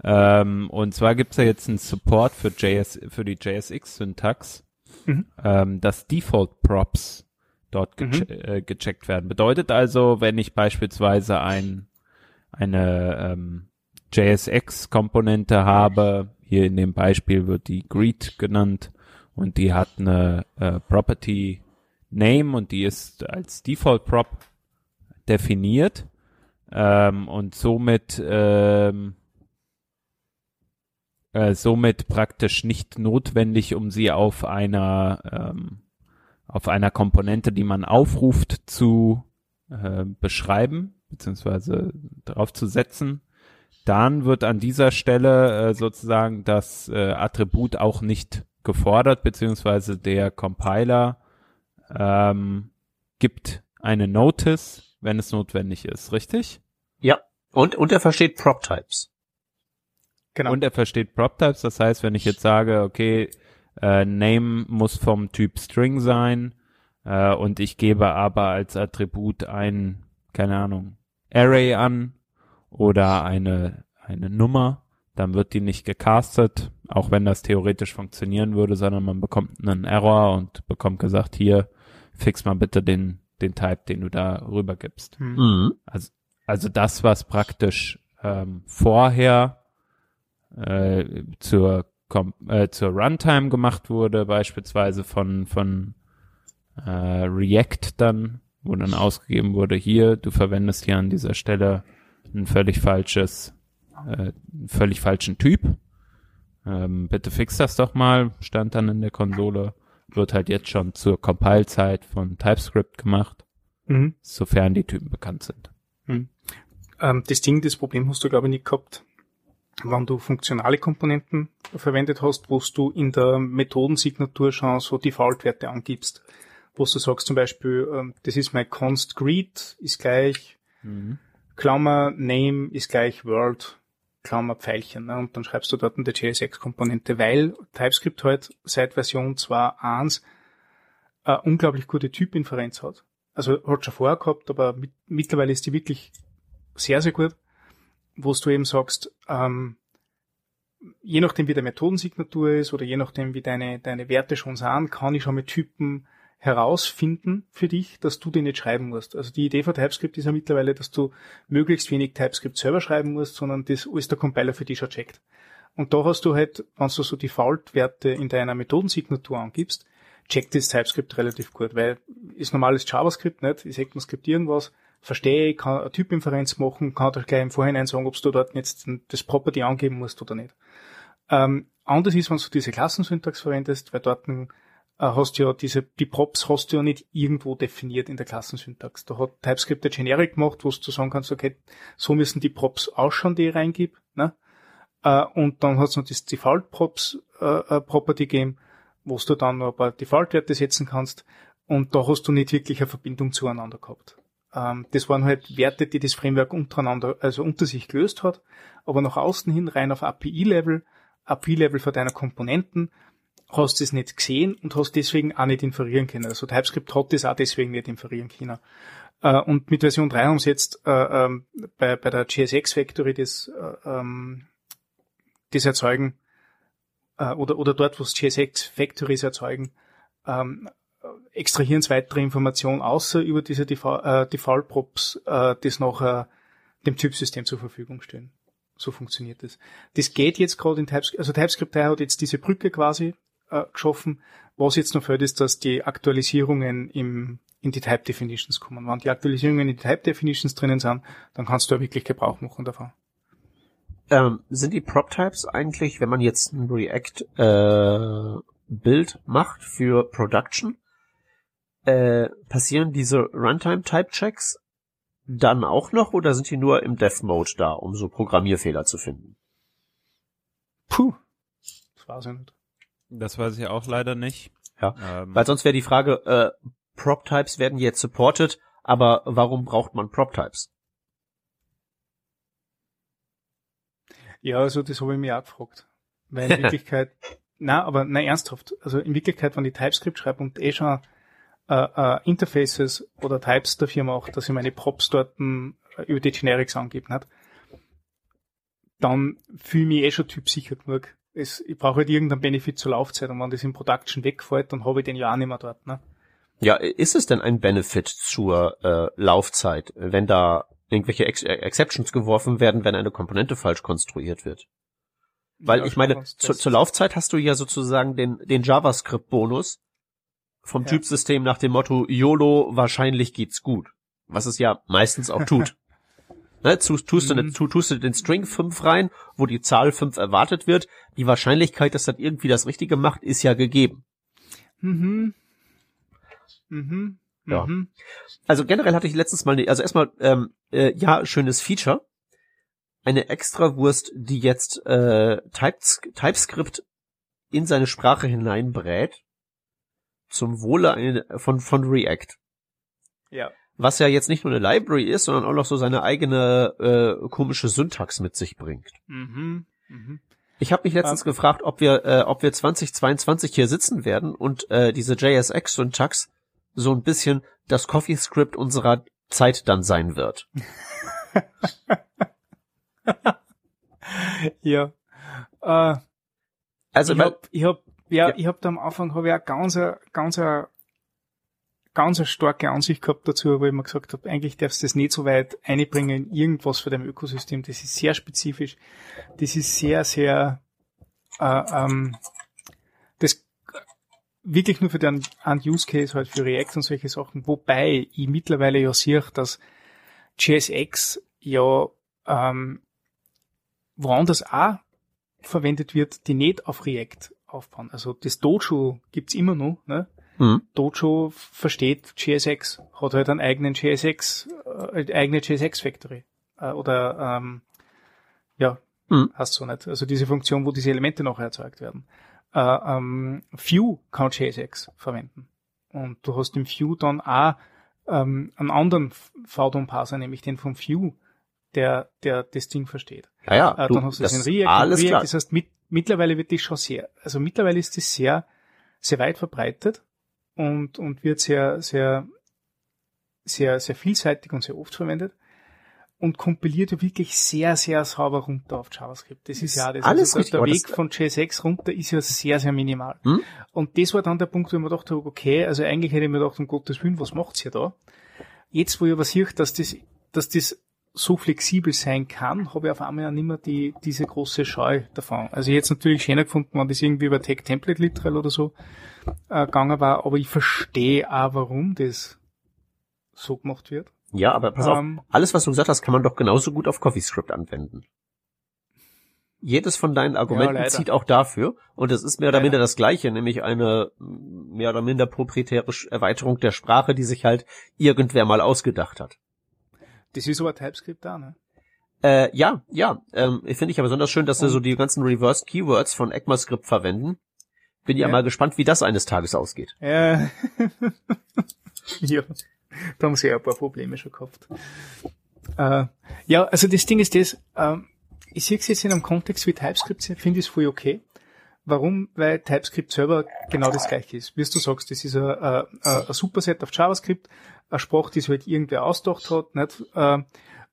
Ähm, und zwar gibt's ja jetzt einen Support für JS, für die JSX-Syntax, Mhm. ähm, dass Default Props dort Mhm. gece äh, gecheckt werden. Bedeutet also, wenn ich beispielsweise ein eine ähm, JSX-Komponente habe, hier in dem Beispiel wird die Greet genannt und die hat eine äh, Property Name und die ist als Default Prop definiert ähm, und somit ähm, äh, somit praktisch nicht notwendig, um sie auf einer ähm, auf einer Komponente, die man aufruft, zu äh, beschreiben beziehungsweise drauf zu setzen. Dann wird an dieser Stelle äh, sozusagen das äh, Attribut auch nicht gefordert, beziehungsweise der Compiler ähm, gibt eine Notice, wenn es notwendig ist, richtig? Ja. Und, und er versteht Prop-Types. Genau. Und er versteht Prop-Types, das heißt, wenn ich jetzt sage, okay, äh, Name muss vom Typ String sein äh, und ich gebe aber als Attribut ein, keine Ahnung, Array an oder eine, eine Nummer, dann wird die nicht gecastet, auch wenn das theoretisch funktionieren würde, sondern man bekommt einen Error und bekommt gesagt, hier, fix mal bitte den, den Type, den du da rübergibst. Hm. Mhm. Also das, was praktisch ähm, vorher äh, zur, Kom äh, zur Runtime gemacht wurde, beispielsweise von, von äh, React dann, wo dann ausgegeben wurde, hier, du verwendest hier an dieser Stelle ein völlig falsches, äh, einen völlig falschen Typ. Ähm, bitte fix das doch mal, stand dann in der Konsole, wird halt jetzt schon zur Compile-Zeit von TypeScript gemacht. Mhm. sofern die Typen bekannt sind. Ähm, das Ding, das Problem hast du, glaube ich, nicht gehabt, wenn du funktionale Komponenten verwendet hast, wo du in der Methodensignatur schon so Default-Werte angibst. Wo du sagst zum Beispiel, ähm, das ist mein const greet, ist gleich Klammer name ist gleich world, Klammer Pfeilchen. Ne? Und dann schreibst du dort eine JSX-Komponente, weil TypeScript halt seit Version 2.1 eine unglaublich gute Typinferenz hat. Also hat schon vorher gehabt, aber mit, mittlerweile ist die wirklich sehr, sehr gut, wo du eben sagst, ähm, je nachdem wie der Methodensignatur ist oder je nachdem wie deine, deine Werte schon sind, kann ich schon mit Typen herausfinden für dich, dass du die nicht schreiben musst. Also die Idee von TypeScript ist ja mittlerweile, dass du möglichst wenig TypeScript selber schreiben musst, sondern das alles der Compiler für dich schon checkt. Und da hast du halt, wenn du so Default-Werte in deiner Methodensignatur angibst, checkt das TypeScript relativ gut, weil ist normales JavaScript nicht, ist ECMAScript irgendwas, verstehe, kann eine Typinferenz machen, kann dir gleich im Vorhinein sagen, ob du dort jetzt das Property angeben musst oder nicht. Ähm, anders ist, wenn du diese Klassensyntax verwendest, weil dort äh, hast du ja diese, die Props hast du ja nicht irgendwo definiert in der Klassensyntax. Da hat TypeScript ein Generic gemacht, wo du sagen kannst, okay, so müssen die Props ausschauen, die ich reingib, ne? Äh, und dann hat es noch das Default Props äh, äh, Property gegeben, wo du dann noch ein paar Default-Werte setzen kannst. Und da hast du nicht wirklich eine Verbindung zueinander gehabt. Ähm, das waren halt Werte, die das Framework untereinander, also unter sich gelöst hat, aber nach außen hin rein auf API-Level, API-Level für deine Komponenten, hast es nicht gesehen und hast deswegen auch nicht inferieren können. Also TypeScript hat das auch deswegen nicht inferieren können. Äh, und mit Version 3 haben sie jetzt äh, ähm, bei, bei der GSX Factory das, äh, ähm, das erzeugen, äh, oder, oder dort, wo es GSX Factories erzeugen, ähm, extrahieren sie weitere Informationen außer über diese äh, Default Props, äh, das nachher dem Typsystem zur Verfügung stellen. So funktioniert das. Das geht jetzt gerade in TypeScript, also TypeScript 3 hat jetzt diese Brücke quasi äh, geschaffen. Was jetzt noch fehlt, ist, dass die Aktualisierungen im, in die Type Definitions kommen. Wenn die Aktualisierungen in die Type Definitions drinnen sind, dann kannst du ja wirklich Gebrauch machen davon. Ähm, sind die Prop-Types eigentlich, wenn man jetzt ein React-Bild macht für Production, äh, passieren diese Runtime-Type-Checks dann auch noch oder sind die nur im Dev-Mode da, um so Programmierfehler zu finden? Puh. Das war's ja nicht. Das weiß ich auch leider nicht. Ja, Ähm, Weil sonst wäre die Frage, äh, Prop-Types werden jetzt supported, aber warum braucht man Prop-Types? Ja, also das habe ich mir auch gefragt. Weil in Wirklichkeit, na, aber na ernsthaft. Also in Wirklichkeit, wenn ich TypeScript schreibe und eh schon äh, äh, Interfaces oder Types dafür mache, dass ich meine Props dort äh, über die Generics angebe, nicht? dann fühle ich mich eh schon typsicher genug. Es, ich brauche halt irgendeinen Benefit zur Laufzeit und wenn das in Production wegfällt, dann habe ich den ja auch nicht mehr dort. Ne? Ja, ist es denn ein Benefit zur äh, Laufzeit, wenn da irgendwelche Ex äh, Exceptions geworfen werden, wenn eine Komponente falsch konstruiert wird? Weil Ja, ich meine, zu, zur Laufzeit hast du ja sozusagen den, den JavaScript-Bonus vom Ja. Typsystem nach dem Motto YOLO, wahrscheinlich geht's gut. Was es ja meistens auch tut. Ne, tust, tust, du, Mhm. tu- tust du den String 5 rein, wo die Zahl 5 erwartet wird, die Wahrscheinlichkeit, dass das irgendwie das Richtige macht, ist ja gegeben. Mhm. Mhm. Ja. Mhm. Also generell hatte ich letztens mal, ne, also erstmal, ähm, äh, ja, schönes Feature. Eine Extrawurst, die jetzt äh, Types TypeScript in seine Sprache hineinbrät, zum Wohle von, von React. Ja. Was ja jetzt nicht nur eine Library ist, sondern auch noch so seine eigene äh, komische Syntax mit sich bringt. Mhm. Mhm. Ich habe mich letztens gefragt, ob wir, äh, ob wir 2022 hier sitzen werden und äh, diese JSX-Syntax so ein bisschen das Coffee-Script unserer Zeit dann sein wird. Ja. Äh, Also, ich hab, ich hab, ja, Ja. ich hab da am Anfang habe ich auch ganz, ganz, ganz eine starke Ansicht gehabt dazu, wo ich mir gesagt habe, eigentlich darfst du das nicht so weit einbringen in irgendwas für dein Ökosystem. Das ist sehr spezifisch. Das ist sehr, sehr, äh, ähm, das wirklich nur für den einen Use Case halt für React und solche Sachen. Wobei ich mittlerweile ja sehe, dass JSX ja ähm, woanders auch verwendet wird, die nicht auf React aufbauen. Also das Dojo gibt's immer noch, ne? Mhm. Dojo versteht JSX, hat halt einen eigenen JSX, äh, eigene JSX Factory. Äh, oder, ähm, ja, Mhm. hast so nicht. Also diese Funktion, wo diese Elemente noch erzeugt werden. Äh, ähm, View kann JSX verwenden. Und du hast im View dann auch ähm, einen anderen VDOM-Parser, nämlich den vom View, der, der das Ding versteht. Ja, ja, Äh, du, dann hast du das in React. alles React klar. Das heißt, mit, mittlerweile wird das schon sehr, also mittlerweile ist das sehr, sehr weit verbreitet und, und wird sehr, sehr, sehr, sehr vielseitig und sehr oft verwendet und kompiliert ja wirklich sehr, sehr sauber runter auf JavaScript. Das ist ja das. Alles also der aber Weg von JSX runter ist ja sehr, sehr minimal. Hm? Und das war dann der Punkt, wo ich mir gedacht habe, okay, also eigentlich hätte ich mir gedacht, um Gottes Willen, was macht's hier da? Jetzt, wo ich aber sehe, dass das, dass das so flexibel sein kann, habe ich auf einmal ja nicht mehr die, diese große Scheu davon. Also jetzt natürlich schöner gefunden, wenn das irgendwie über Tech Template Literal oder so äh, gegangen war, aber ich verstehe auch, warum das so gemacht wird. Ja, aber pass Ähm, auf, alles, was du gesagt hast, kann man doch genauso gut auf CoffeeScript anwenden. Jedes von deinen Argumenten leider. zieht auch dafür und es ist mehr oder Leider. minder das gleiche, nämlich eine mm, mehr oder minder proprietäre Erweiterung der Sprache, die sich halt irgendwer mal ausgedacht hat. Das ist aber TypeScript da, ne? Äh, ja, ja, ähm, ich finde ich ja besonders schön, dass sie so die ganzen Reversed Keywords von ECMAScript verwenden. Bin ja, Ja. mal gespannt, wie das eines Tages ausgeht. Ja. ja. Da haben sie ja ein paar Probleme schon gehabt. Äh, ja, also das Ding ist das, ähm, ich sehe es jetzt in einem Kontext wie TypeScript, finde ich es voll okay. Warum? Weil TypeScript selber genau das gleiche ist. Wie du sagst, das ist ein, Superset auf JavaScript, eine Sprache, die sich halt irgendwer ausgedacht hat, nicht? Äh,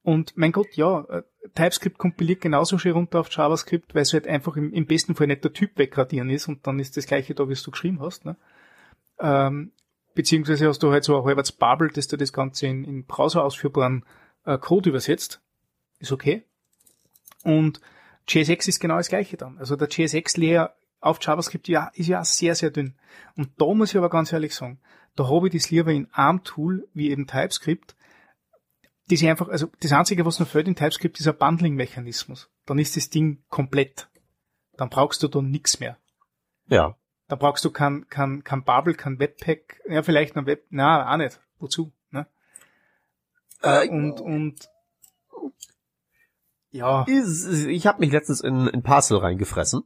Und mein Gott, ja, äh, TypeScript kompiliert genauso schön runter auf JavaScript, weil es halt einfach im, im besten Fall nicht der Typ wegradieren ist und dann ist das gleiche da, wie du geschrieben hast. Ne? Ähm, beziehungsweise hast du halt so ein halbes Bubble, dass du das Ganze in, in Browser ausführbaren äh, Code übersetzt. Ist okay. Und JSX ist genau das gleiche dann. Also der JSX-Layer auf JavaScript ja, ist ja sehr, sehr dünn. Und da muss ich aber ganz ehrlich sagen, da habe ich das lieber in einem Tool wie eben TypeScript, das ich einfach, also das Einzige, was noch fehlt in TypeScript, ist ein Bundling-Mechanismus. Dann ist das Ding komplett. Dann brauchst du da nichts mehr. Ja. Da brauchst du kein, kein, kein Bubble, kein Webpack, ja, vielleicht ein Web, na, auch nicht. Wozu, ne? Äh, Und, und, ja, Ist- Ich habe mich letztens in, in Parcel reingefressen.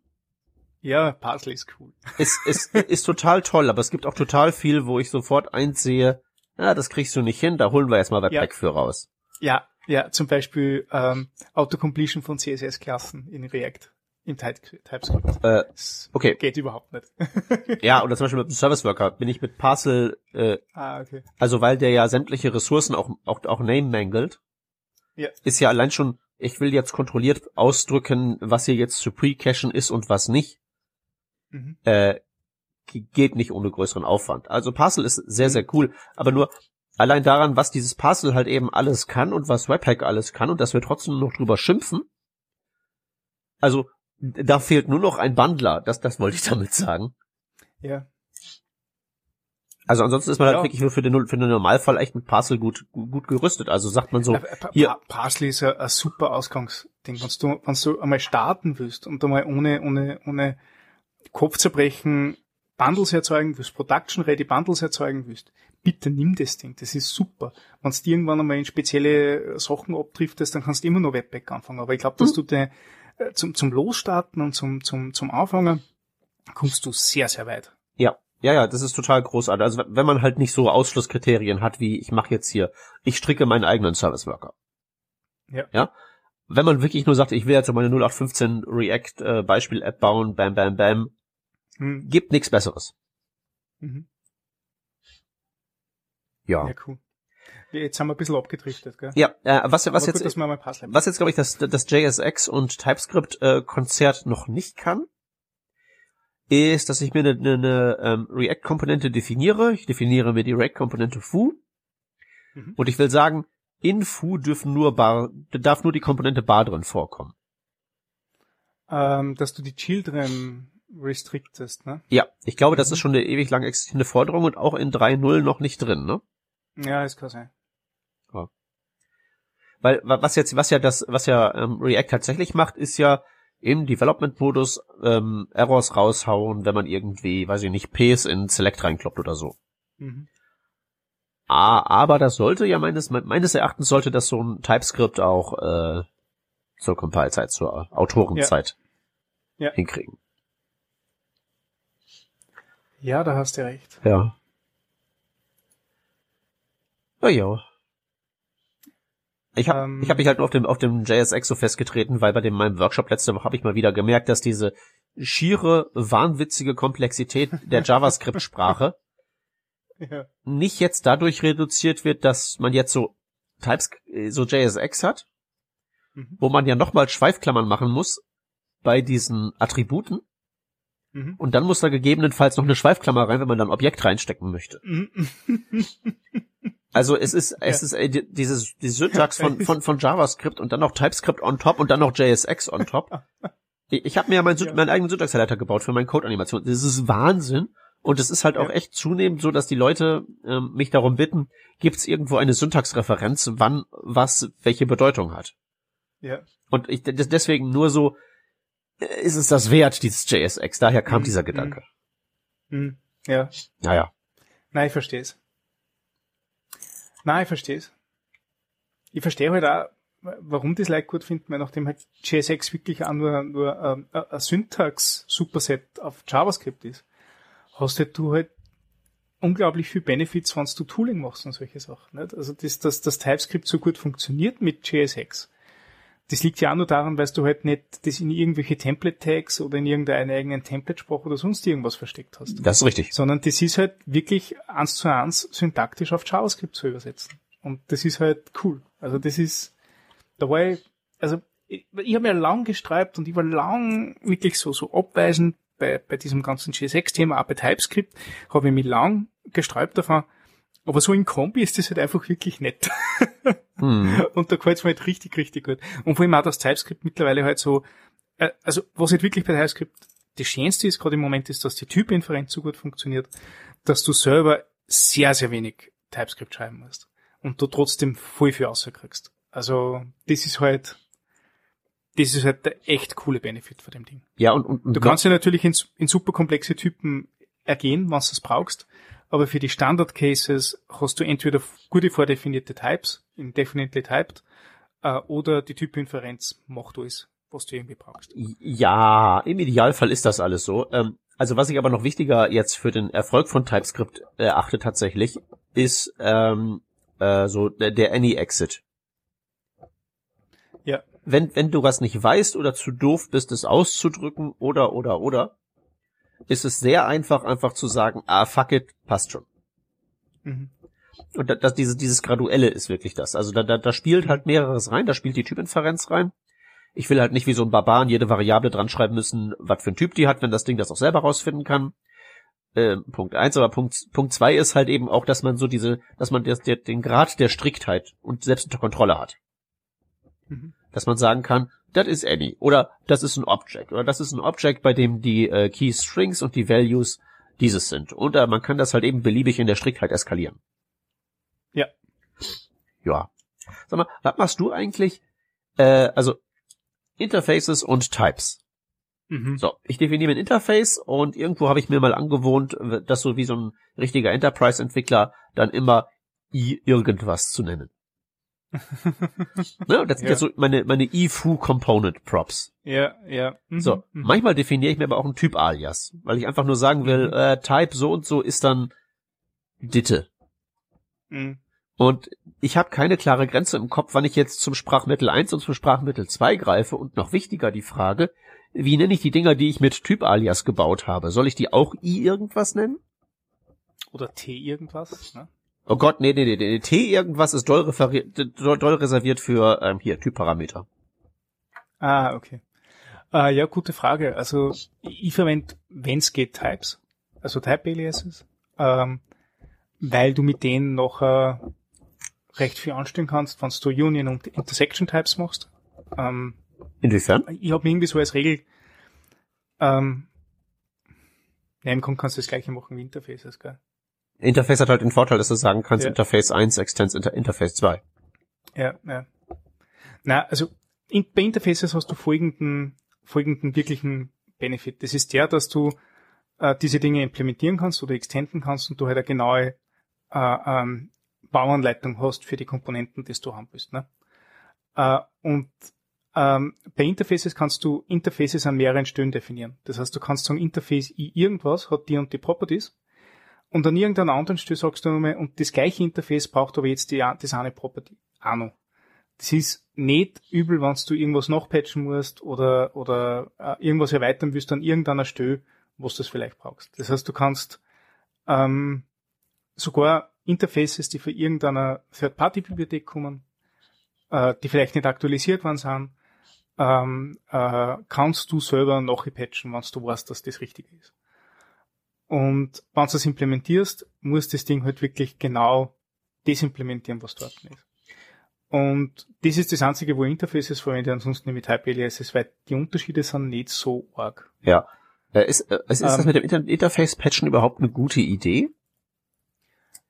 Ja, Parcel ist cool. Es, es ist total toll, aber es gibt auch total viel, wo ich sofort einsehe, ja, das kriegst du nicht hin, da holen wir erstmal Webpack Ja. für raus. Ja, ja, zum Beispiel ähm, Autocompletion von CSS-Klassen in React im Type- TypeScript. Äh, okay. geht überhaupt nicht. Ja, oder zum Beispiel mit dem Service Worker bin ich mit Parcel, äh, ah, okay. also weil der ja sämtliche Ressourcen auch, auch, auch name mangelt, Ja. ist ja allein schon, ich will jetzt kontrolliert ausdrücken, was hier jetzt zu pre-cachen ist und was nicht, Mhm. äh, ge- geht nicht ohne größeren Aufwand. Also Parcel ist sehr, Mhm. sehr cool, aber nur allein daran, was dieses Parcel halt eben alles kann und was Webpack alles kann und dass wir trotzdem noch drüber schimpfen. Also, da fehlt nur noch ein Bundler, das, das wollte ich damit sagen. Ja. Also ansonsten ist man Ja. halt wirklich nur für den, für den Normalfall echt mit Parcel gut, gut gerüstet. Also sagt man so, Ja, hier- Pa- Parsley ist ein, ein super Ausgangsding. Wenn du, wenn du einmal starten willst und einmal ohne, ohne, ohne Kopfzerbrechen Bundles erzeugen willst, Production Ready Bundles erzeugen willst, bitte nimm das Ding. Das ist super. Wenn du irgendwann einmal in spezielle Sachen abdriftest, dann kannst du immer noch Webpack anfangen. Aber ich glaube, dass Mhm. du de, äh, zum, zum Losstarten und zum, zum, zum Anfangen kommst du sehr, sehr weit. ja, ja, ja, das ist total großartig. Also wenn man halt nicht so Ausschlusskriterien hat, wie ich mache jetzt hier, ich stricke meinen eigenen Service Worker. Ja. Ja. Wenn man wirklich nur sagt, ich will jetzt meine 0815 React äh, Beispiel App bauen, bam, bam, bam, Hm. gibt nichts Besseres. Mhm. Ja. Ja, cool. Jetzt sind wir ein bisschen abgedriftet, gell? Ja, äh, was, was jetzt gut, Parsley Was jetzt, glaube ich, das, das JSX und TypeScript-Konzert noch nicht kann, ist, dass ich mir eine, eine, eine ähm, React-Komponente definiere. Ich definiere mir die React-Komponente foo. Mhm. Und ich will sagen, in foo dürfen nur bar, darf nur die Komponente bar drin vorkommen. ähm, dass du die Children restrictest, ne? Ja, ich glaube, das Mhm. ist schon eine ewig lang existierende Forderung und auch in 3.0 noch nicht drin, ne? Ja, das kann sein. Weil wa- was jetzt, was ja das, was ja ähm, React tatsächlich macht, ist ja, im Development-Modus ähm, Errors raushauen, wenn man irgendwie, weiß ich nicht, Ps in Select reinkloppt oder so. Mhm. Ah, aber das sollte ja meines meines Erachtens sollte das so ein TypeScript auch äh, zur Compile-Zeit, zur Autorenzeit Ja. Ja. hinkriegen. Ja, da hast du recht. Ja. Na ja. Ich habe Ähm. ich hab mich halt nur auf dem auf dem JSX so festgetreten, weil bei dem meinem Workshop letzte Woche habe ich mal wieder gemerkt, dass diese schiere wahnwitzige Komplexität der JavaScript-Sprache Ja. nicht jetzt dadurch reduziert wird, dass man jetzt so Types so JSX hat, Mhm. wo man ja nochmal Schweifklammern machen muss bei diesen Attributen Mhm. und dann muss da gegebenenfalls noch eine Schweifklammer rein, wenn man dann Objekt reinstecken möchte. Mhm. Also es ist es ist äh, die- dieses die Syntax von von von JavaScript und dann noch TypeScript on top und dann noch JSX on top. Ich, ich habe mir ja, mein, Syn- Ja. meinen eigenen Syntax-Highlighter gebaut für meine Code-Animation. Das ist Wahnsinn. Und es ist halt auch echt zunehmend so, dass die Leute ähm, mich darum bitten, gibt es irgendwo eine Syntaxreferenz, wann was welche Bedeutung hat. Ja. Und ich deswegen nur so, äh, ist es das wert, dieses JSX. Daher kam Mhm, dieser Gedanke. Mhm. Ja. Naja. Nein, ich versteh's. Nein, ich versteh's. Ich verstehe halt auch, warum das Leute gut finden, weil nachdem halt JSX wirklich auch nur, nur ähm, ein Syntax-Superset auf JavaScript ist, hast halt du halt unglaublich viel Benefits, wenn du Tooling machst und solche Sachen. Nicht? Also das, dass das TypeScript so gut funktioniert mit JSX, das liegt ja auch nur daran, weil du halt nicht das in irgendwelche Template-Tags oder in irgendeiner eigenen Template-Sprache oder sonst irgendwas versteckt hast Das ist richtig. sondern das ist halt wirklich eins zu eins syntaktisch auf JavaScript zu übersetzen. Und das ist halt cool. Also das ist, da war ich, also ich, ich habe mir lang gestreibt und ich war lang wirklich so, so abweisend bei, bei diesem ganzen JSX-Thema, auch bei TypeScript, habe ich mich lang gesträubt davon. Aber so in Kombi ist das halt einfach wirklich nett. Hm. Und da gefällt's mir halt richtig, richtig gut. Und vor allem auch das TypeScript mittlerweile halt so, äh, also was halt wirklich bei TypeScript das Schönste ist gerade im Moment ist, dass die Typinferenz so gut funktioniert, dass du selber sehr, sehr wenig TypeScript schreiben musst. Und du trotzdem voll viel rauskriegst. Also, das ist halt, das ist halt der echt coole Benefit von dem Ding. Ja, und, und, und Du kannst ja natürlich in, in super komplexe Typen ergehen, wenn du es brauchst, aber für die Standard-Cases hast du entweder gute vordefinierte Types, in definitely typed, äh, oder die Typinferenz macht alles, was du irgendwie brauchst. Ja, im Idealfall ist das alles so. Ähm, also was ich aber noch wichtiger jetzt für den Erfolg von TypeScript erachte tatsächlich, ist ähm, äh, so der, der Any-Exit. Wenn, wenn du was nicht weißt oder zu doof bist, es auszudrücken oder oder oder, ist es sehr einfach, einfach zu sagen, ah fuck it, passt schon. Mhm. Und da- das, dieses, dieses Graduelle ist wirklich das. Also da, da, da spielt halt mehreres rein, da spielt die Typinferenz rein. Ich will halt nicht wie so ein Barbaren jede Variable dran schreiben müssen, was für ein Typ die hat, wenn das Ding das auch selber rausfinden kann. Ähm, Punkt eins, aber Punkt, Punkt zwei ist halt eben auch, dass man so diese, dass man das, der, den Grad der Striktheit und selbst unter Kontrolle hat. Mhm. Dass man sagen kann, das ist any oder das ist ein Object oder das ist ein Object, bei dem die äh, Key Strings und die Values dieses sind. Und äh, man kann das halt eben beliebig in der Striktheit eskalieren. Ja. Ja. Sag mal, was machst du eigentlich? Äh, also Interfaces und Types. Mhm. So, ich definiere ein Interface und irgendwo habe ich mir mal angewohnt, das so wie so ein richtiger Enterprise-Entwickler dann immer i irgendwas zu nennen. ne? Und das sind Ja. jetzt so meine, meine IFU Component Props. Ja, ja. Mhm. So, Mhm. manchmal definiere ich mir aber auch einen Typ Alias, weil ich einfach nur sagen will, Mhm. äh, Type so und so ist dann Ditte. Mhm. Und ich habe keine klare Grenze im Kopf, wann ich jetzt zum Sprachmittel 1 und zum Sprachmittel 2 greife. Und noch wichtiger die Frage, wie nenne ich die Dinger, die ich mit Typ-Alias gebaut habe? Soll ich die auch i irgendwas nennen? Oder T irgendwas. Ne? Oh Gott, nee, nee, nee, nee. T irgendwas ist doll, doll, reserviert für, ähm, hier, Typparameter. Ah, okay. Äh, ja, gute Frage. Also ich, verwende, wenn es geht, Types. Also Type-Aliases. Ähm, weil du mit denen noch äh, recht viel anstellen kannst, wenn du Union und Intersection Types machst. Ähm, Inwiefern? ich habe mir irgendwie so als Regel ähm, ja, im Grunde kannst du das gleiche machen wie Interfaces, gell? Interface hat halt den Vorteil, dass du sagen kannst, Ja. Interface 1 extends Inter Interface 2. Ja, ja. Na, also in, bei Interfaces hast du folgenden, folgenden wirklichen Benefit. Das ist der, dass du äh, diese Dinge implementieren kannst oder extenden kannst und du halt eine genaue äh, ähm, Bauanleitung hast für die Komponenten, die du haben willst. Ne? Äh, und ähm, bei Interfaces kannst du Interfaces an mehreren Stellen definieren. Das heißt, du kannst sagen, Interface I irgendwas hat die und die Properties und an irgendeiner anderen Stelle sagst du nochmal, und das gleiche Interface braucht aber jetzt die, das eine Property auch noch. Das ist nicht übel, wenn du irgendwas nachpatchen musst oder, oder äh, irgendwas erweitern willst an irgendeiner Stelle, wo du das vielleicht brauchst. Das heißt, du kannst ähm, sogar Interfaces, die von irgendeiner Third-Party-Bibliothek kommen, äh, die vielleicht nicht aktualisiert worden sind, ähm, äh, kannst du selber nachpatchen, wenn du weißt, dass das richtig ist. Und wenn du das implementierst, muss das Ding halt wirklich genau das implementieren, was dort ist. Und das ist das einzige, wo Interfaces verwende, ansonsten mit Hype-Aliases, weil die Unterschiede sind nicht so arg. Ja. Ist, äh, ist, ist das Ähm, mit dem Inter Interface-Patchen überhaupt eine gute Idee?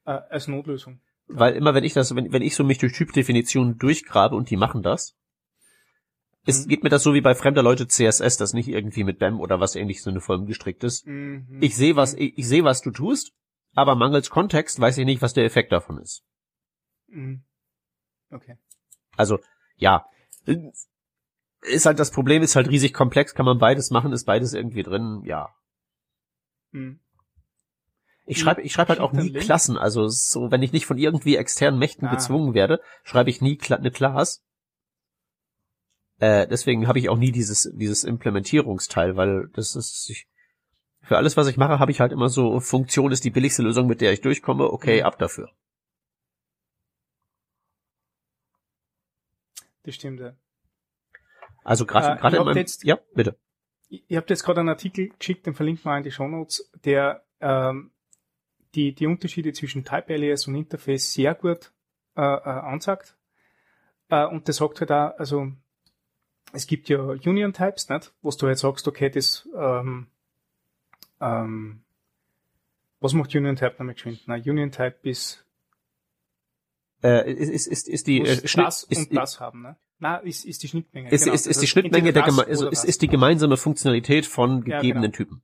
Äh, als Notlösung. Weil immer wenn ich das, wenn, wenn ich so mich durch Typdefinitionen durchgrabe und die machen das, ist, Mhm. geht mir das so wie bei fremder Leute CSS, das nicht irgendwie mit BAM oder was ähnlich so eine Form gestrickt ist. Mhm. Ich sehe was, ich, ich sehe was du tust, aber mangels Kontext weiß ich nicht, was der Effekt davon ist. Mhm. Okay. Also, ja. Ist halt das Problem, ist halt riesig komplex, kann man beides machen, ist beides irgendwie drin, ja. Mhm. Ich schreibe ich schreibe halt auch nie. Klassen, also so, wenn ich nicht von irgendwie externen Mächten Ah. gezwungen werde, schreibe ich nie Kla eine Class. Äh, deswegen habe ich auch nie dieses, dieses Implementierungsteil, weil das ist, ich, für alles, was ich mache, habe ich halt immer so, Funktion ist die billigste Lösung, mit der ich durchkomme, okay, Mhm. ab dafür. Das stimmt, ja. Also gerade Äh, in meinem, jetzt- ja, bitte. Ich ich habe jetzt gerade einen Artikel geschickt, den verlinken wir in die Shownotes, der ähm, die, die Unterschiede zwischen Type Alias und Interface sehr gut äh, äh, ansagt. Äh, und der sagt halt auch, also es gibt ja Union Types, nicht? Wo du halt sagst, okay, das ähm, ähm, was macht Union Type nochmal geschwind? Na, Union Type ist Äh, ist, ist, ist, ist die, äh, das ist, und das haben, ne? Na, ist, ist die Schnittmenge. ist, genau. ist, ist die heißt, Schnittmenge der, geme also ist, ist die gemeinsame Funktionalität von Ja, gegebenen genau. Typen.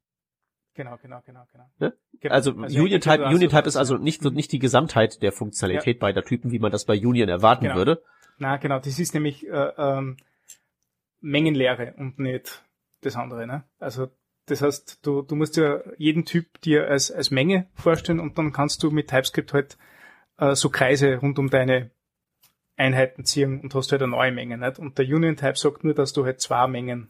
Genau, genau, genau, genau. Ne? Genau. Also, entweder Union Type, Union Type ist also ja. nicht, nicht die Gesamtheit der Funktionalität beider Typen, wie man das bei Union erwarten Genau. würde. Na, genau, das ist nämlich äh, ähm, Mengenlehre und nicht das andere. Ne? Also das heißt, du, du musst ja jeden Typ dir als, als Menge vorstellen und dann kannst du mit TypeScript halt äh, so Kreise rund um deine Einheiten ziehen und hast halt eine neue Menge. Nicht? Und der Union-Type sagt nur, dass du halt zwei Mengen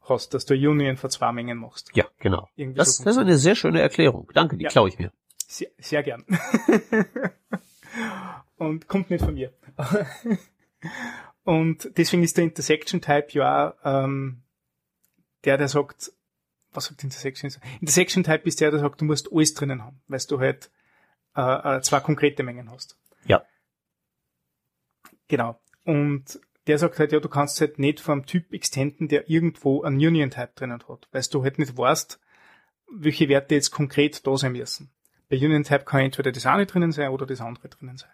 hast, dass du Union für zwei Mengen machst. Ja, genau. Irgendwie Das, so das ist eine sehr schöne Erklärung. Danke, die Ja. klaue ich mir. Sehr, sehr gern. und kommt nicht von mir. und deswegen ist der Intersection Type ja ähm, der, der sagt, was sagt Intersection? Intersection Type ist der, der sagt, du musst alles drinnen haben, weil du halt äh, äh, zwei konkrete Mengen hast. Ja. Genau. Und der sagt halt, ja, du kannst halt nicht vom Typ extenden, der irgendwo einen Union Type drinnen hat, weil du halt nicht weißt, welche Werte jetzt konkret da sein müssen. Bei Union Type kann entweder das eine drinnen sein oder das andere drinnen sein.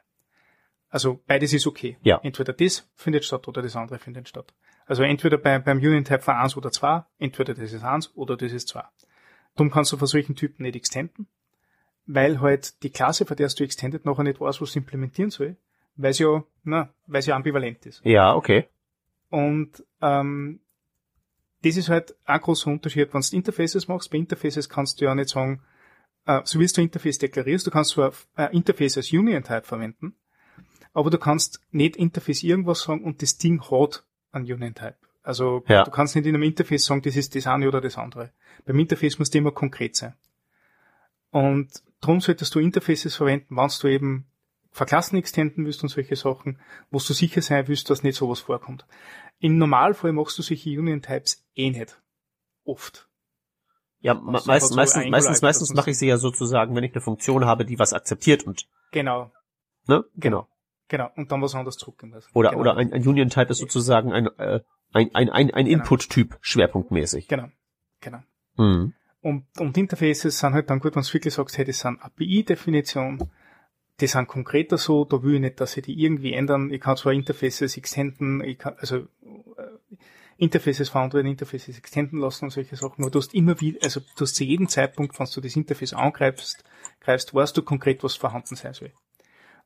Also beides ist okay. Ja. Entweder das findet statt oder das andere findet statt. Also entweder bei, beim Union Type von 1 oder 2, entweder das ist 1 oder das ist 2. Darum kannst du von solchen Typen nicht extenden, weil halt die Klasse, von der du extended, nachher nicht weiß, was implementieren soll, weil sie ja, na, weil sie ambivalent ist. Ja, okay. Und ähm, das ist halt ein großer Unterschied, wenn du Interfaces machst. Bei Interfaces kannst du ja nicht sagen, äh, so wie du Interface deklarierst, du kannst zwar äh, Interface als Union-Type verwenden, aber du kannst nicht Interface irgendwas sagen und das Ding hat einen Union-Type. Also Ja. du kannst nicht in einem Interface sagen, das ist das eine oder das andere. Beim Interface muss immer konkret sein. Und darum solltest du Interfaces verwenden, wenn du eben Verklassen extenden willst und solche Sachen, wo du sicher sein willst, dass nicht sowas vorkommt. Im Normalfall machst du solche Union-Types eh nicht. Oft. Ja, Was me halt meistens, meistens, meistens, meistens mache ich sie ja sozusagen, wenn ich eine Funktion habe, die was akzeptiert und, Genau, ne, genau. Genau. Und dann was anderes zurückgehen muss. Oder, genau. oder ein, ein Union-Type ist sozusagen ein, äh, ein, ein, ein, ein Genau. Input-Typ, schwerpunktmäßig. Genau, genau. Mhm. Und, und Interfaces sind halt dann gut, wenn du wirklich sagst, hey, das sind API-Definition, die sind konkreter so, da will ich nicht, dass ich die irgendwie ändern. Ich kann zwar Interfaces extenden, ich kann, also, äh, Interfaces verändern werden, Interfaces extenden lassen und solche Sachen. Aber du hast immer wieder, also du hast zu jedem Zeitpunkt, wenn du das Interface angreifst, greifst, weißt du konkret, was vorhanden sein soll.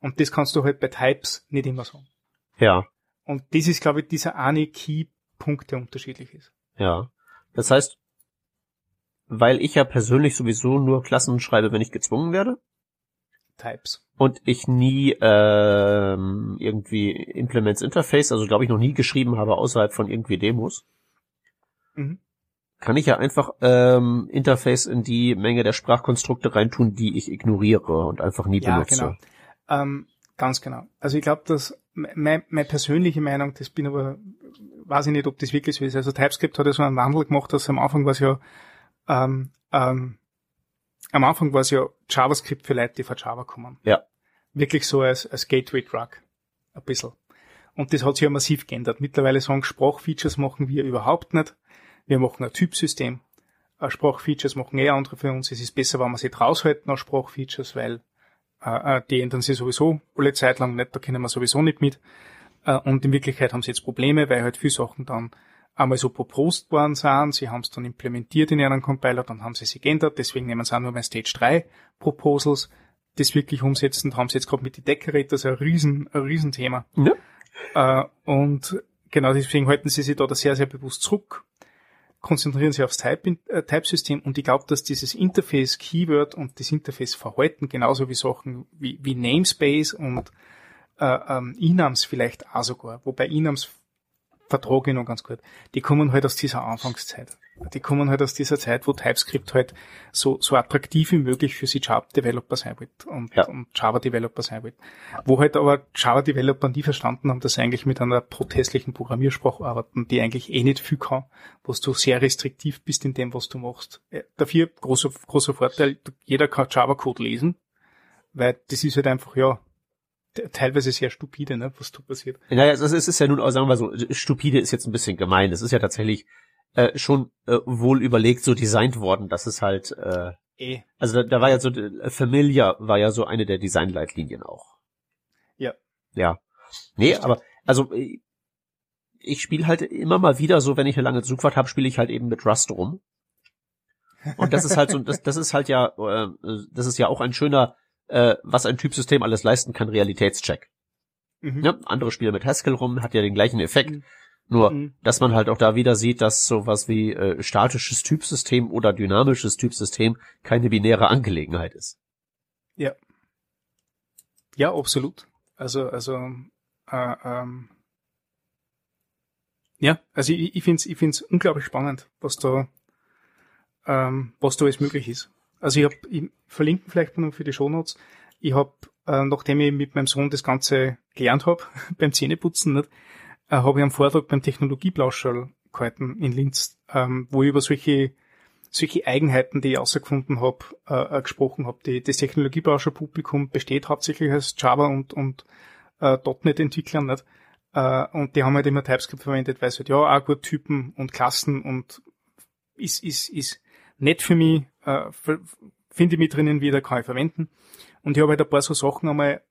Und das kannst du halt bei Types nicht immer sagen. Ja, Und das ist, glaube ich, dieser eine Key-Punkt, der unterschiedlich ist. ja. Das heißt, weil ich ja persönlich sowieso nur Klassen schreibe, wenn ich gezwungen werde Types. und ich nie ähm, irgendwie Implements Interface, also glaube ich noch nie geschrieben habe außerhalb von irgendwie Demos, Mhm. kann ich ja einfach ähm, Interface in die Menge der Sprachkonstrukte reintun, die ich ignoriere und einfach nie Ja, benutze. genau. Ähm, ganz genau. Also ich glaube, dass meine, meine persönliche Meinung, das bin aber, weiß ich nicht, ob das wirklich so ist. Also TypeScript hat ja so einen Wandel gemacht, dass am Anfang war es ja, ähm, ähm, am Anfang war es ja JavaScript für Leute, die von Java kommen. Ja. Wirklich so als, als Gateway Drug. Ein bisschen. Und das hat sich ja massiv geändert. Mittlerweile sagen, Sprachfeatures machen wir überhaupt nicht. Wir machen ein Typsystem. Äh, Sprachfeatures machen eh andere für uns. Es ist besser, wenn wir sie raushalten aus Sprachfeatures, weil äh, äh, die ändern sich sowieso alle Zeit lang nicht, da können wir sowieso nicht mit. Äh, und in Wirklichkeit haben sie jetzt Probleme, weil halt viele Sachen dann einmal so proposed worden sind, sie haben es dann implementiert in ihren Compiler, dann haben sie sie geändert, deswegen nehmen sie auch nur bei Stage 3 Proposals, das wirklich umsetzen, da haben sie jetzt gerade mit die Decorators ein riesen, ein Riesenthema. Ja. Äh, und genau deswegen halten sie sich da sehr, sehr bewusst zurück, konzentrieren sich aufs äh, Type-System und ich glaube, dass dieses Interface-Keyword und das Interface-Verhalten genauso wie Sachen wie, wie Namespace und äh, ähm, Enums vielleicht auch sogar, wobei Enums vertrage ich noch ganz gut, die kommen halt aus dieser Anfangszeit. Die kommen halt aus dieser Zeit, wo TypeScript halt so, so attraktiv wie möglich für sie Java-Developer sein wird und, Ja. und Java-Developer sein wird. Wo halt aber Java-Developer nie verstanden haben, dass sie eigentlich mit einer protestlichen Programmiersprache arbeiten, die eigentlich eh nicht viel kann, wo du sehr restriktiv bist in dem, was du machst. Äh, Dafür großer, großer Vorteil, jeder kann Java-Code lesen, weil das ist halt einfach, ja, te- teilweise sehr stupide, ne, was da passiert. Naja, es ist, ja nun, auch, sagen wir so, stupide ist jetzt ein bisschen gemein. Es ist ja tatsächlich äh, schon äh, wohl überlegt so designt worden, dass es halt, äh, Eh. also da, da war ja so, äh, Familia war ja so eine der Designleitlinien auch. Ja. Ja. Nee, aber, also, äh, ich spiele halt immer mal wieder so, wenn ich eine lange Zugfahrt habe, spiele ich halt eben mit Rust rum. Und das ist halt so, das, das ist halt ja, äh, das ist ja auch ein schöner, äh, was ein Typsystem alles leisten kann, Realitätscheck. Mhm. Ja, andere Spiele mit Haskell rum, hat ja den gleichen Effekt. Mhm. Nur, Mhm. dass man halt auch da wieder sieht, dass sowas wie äh, statisches Typsystem oder dynamisches Typsystem keine binäre Angelegenheit ist. Ja, absolut. Also, also, äh, ähm, ja, also ich, ich finde es ich find's unglaublich spannend, was da, ähm, was da alles möglich ist. Also ich habe, ich verlinke vielleicht noch für die Shownotes, ich habe, äh, nachdem ich mit meinem Sohn das Ganze gelernt habe, beim Zähneputzen, nicht, äh, habe ich einen Vortrag beim Technologieblauschall gehalten in Linz, ähm, wo ich über solche solche Eigenheiten, die ich herausgefunden habe, äh, äh, gesprochen habe. Die, das Technologiebransche-Publikum besteht hauptsächlich aus Java und, und äh, .NET-Entwicklern, nicht? Äh, und die haben halt immer TypeScript verwendet, weil es halt, ja, auch gut Typen und Klassen und ist, ist, ist nett für mich, äh, finde ich mit drinnen wieder, kann ich verwenden. Und ich habe halt ein paar so Sachen einmal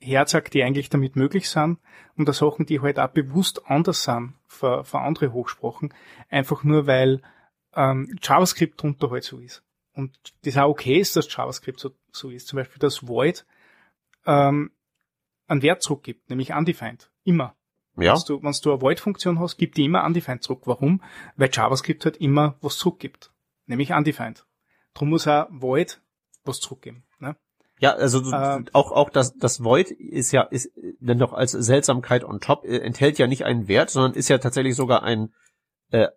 herzeigt, die eigentlich damit möglich sind und da Sachen, die halt auch bewusst anders sind für, für andere Hochsprachen, einfach nur weil ähm, JavaScript drunter halt so ist. Und das auch okay ist, dass JavaScript so, so ist. Zum Beispiel, dass Void ähm, einen Wert zurückgibt, nämlich undefined. Immer. Ja, Wenn du, wenn du eine Void-Funktion hast, gibt die immer undefined zurück. Warum? Weil JavaScript halt immer was zurückgibt. Nämlich undefined. Drum muss auch Void was zurückgeben. Ja, also Ähm. auch auch das das Void ist ja ist dann doch als Seltsamkeit on top äh, enthält ja nicht einen Wert, sondern ist ja tatsächlich sogar ein äh,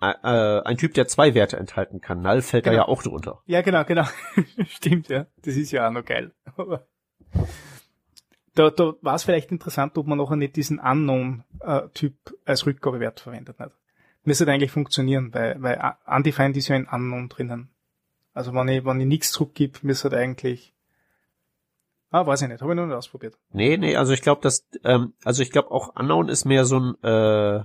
äh, ein Typ, der zwei Werte enthalten kann. Null fällt da Genau. ja auch drunter. Ja, genau, genau. Stimmt, ja. Das ist ja auch noch geil. Aber da, da war es vielleicht interessant, ob man nachher nicht diesen Unknown-Typ als Rückgabewert verwendet hat. Müsste eigentlich funktionieren, weil, weil Undefined ist ja ein Unknown drinnen. Also wenn ich, wenn ich nichts zurückgebe, müsste halt eigentlich Ah, weiß ich nicht, habe ich noch nicht ausprobiert. Nee, nee, also ich glaube, dass, ähm, also ich glaube auch Unknown ist mehr so ein, äh,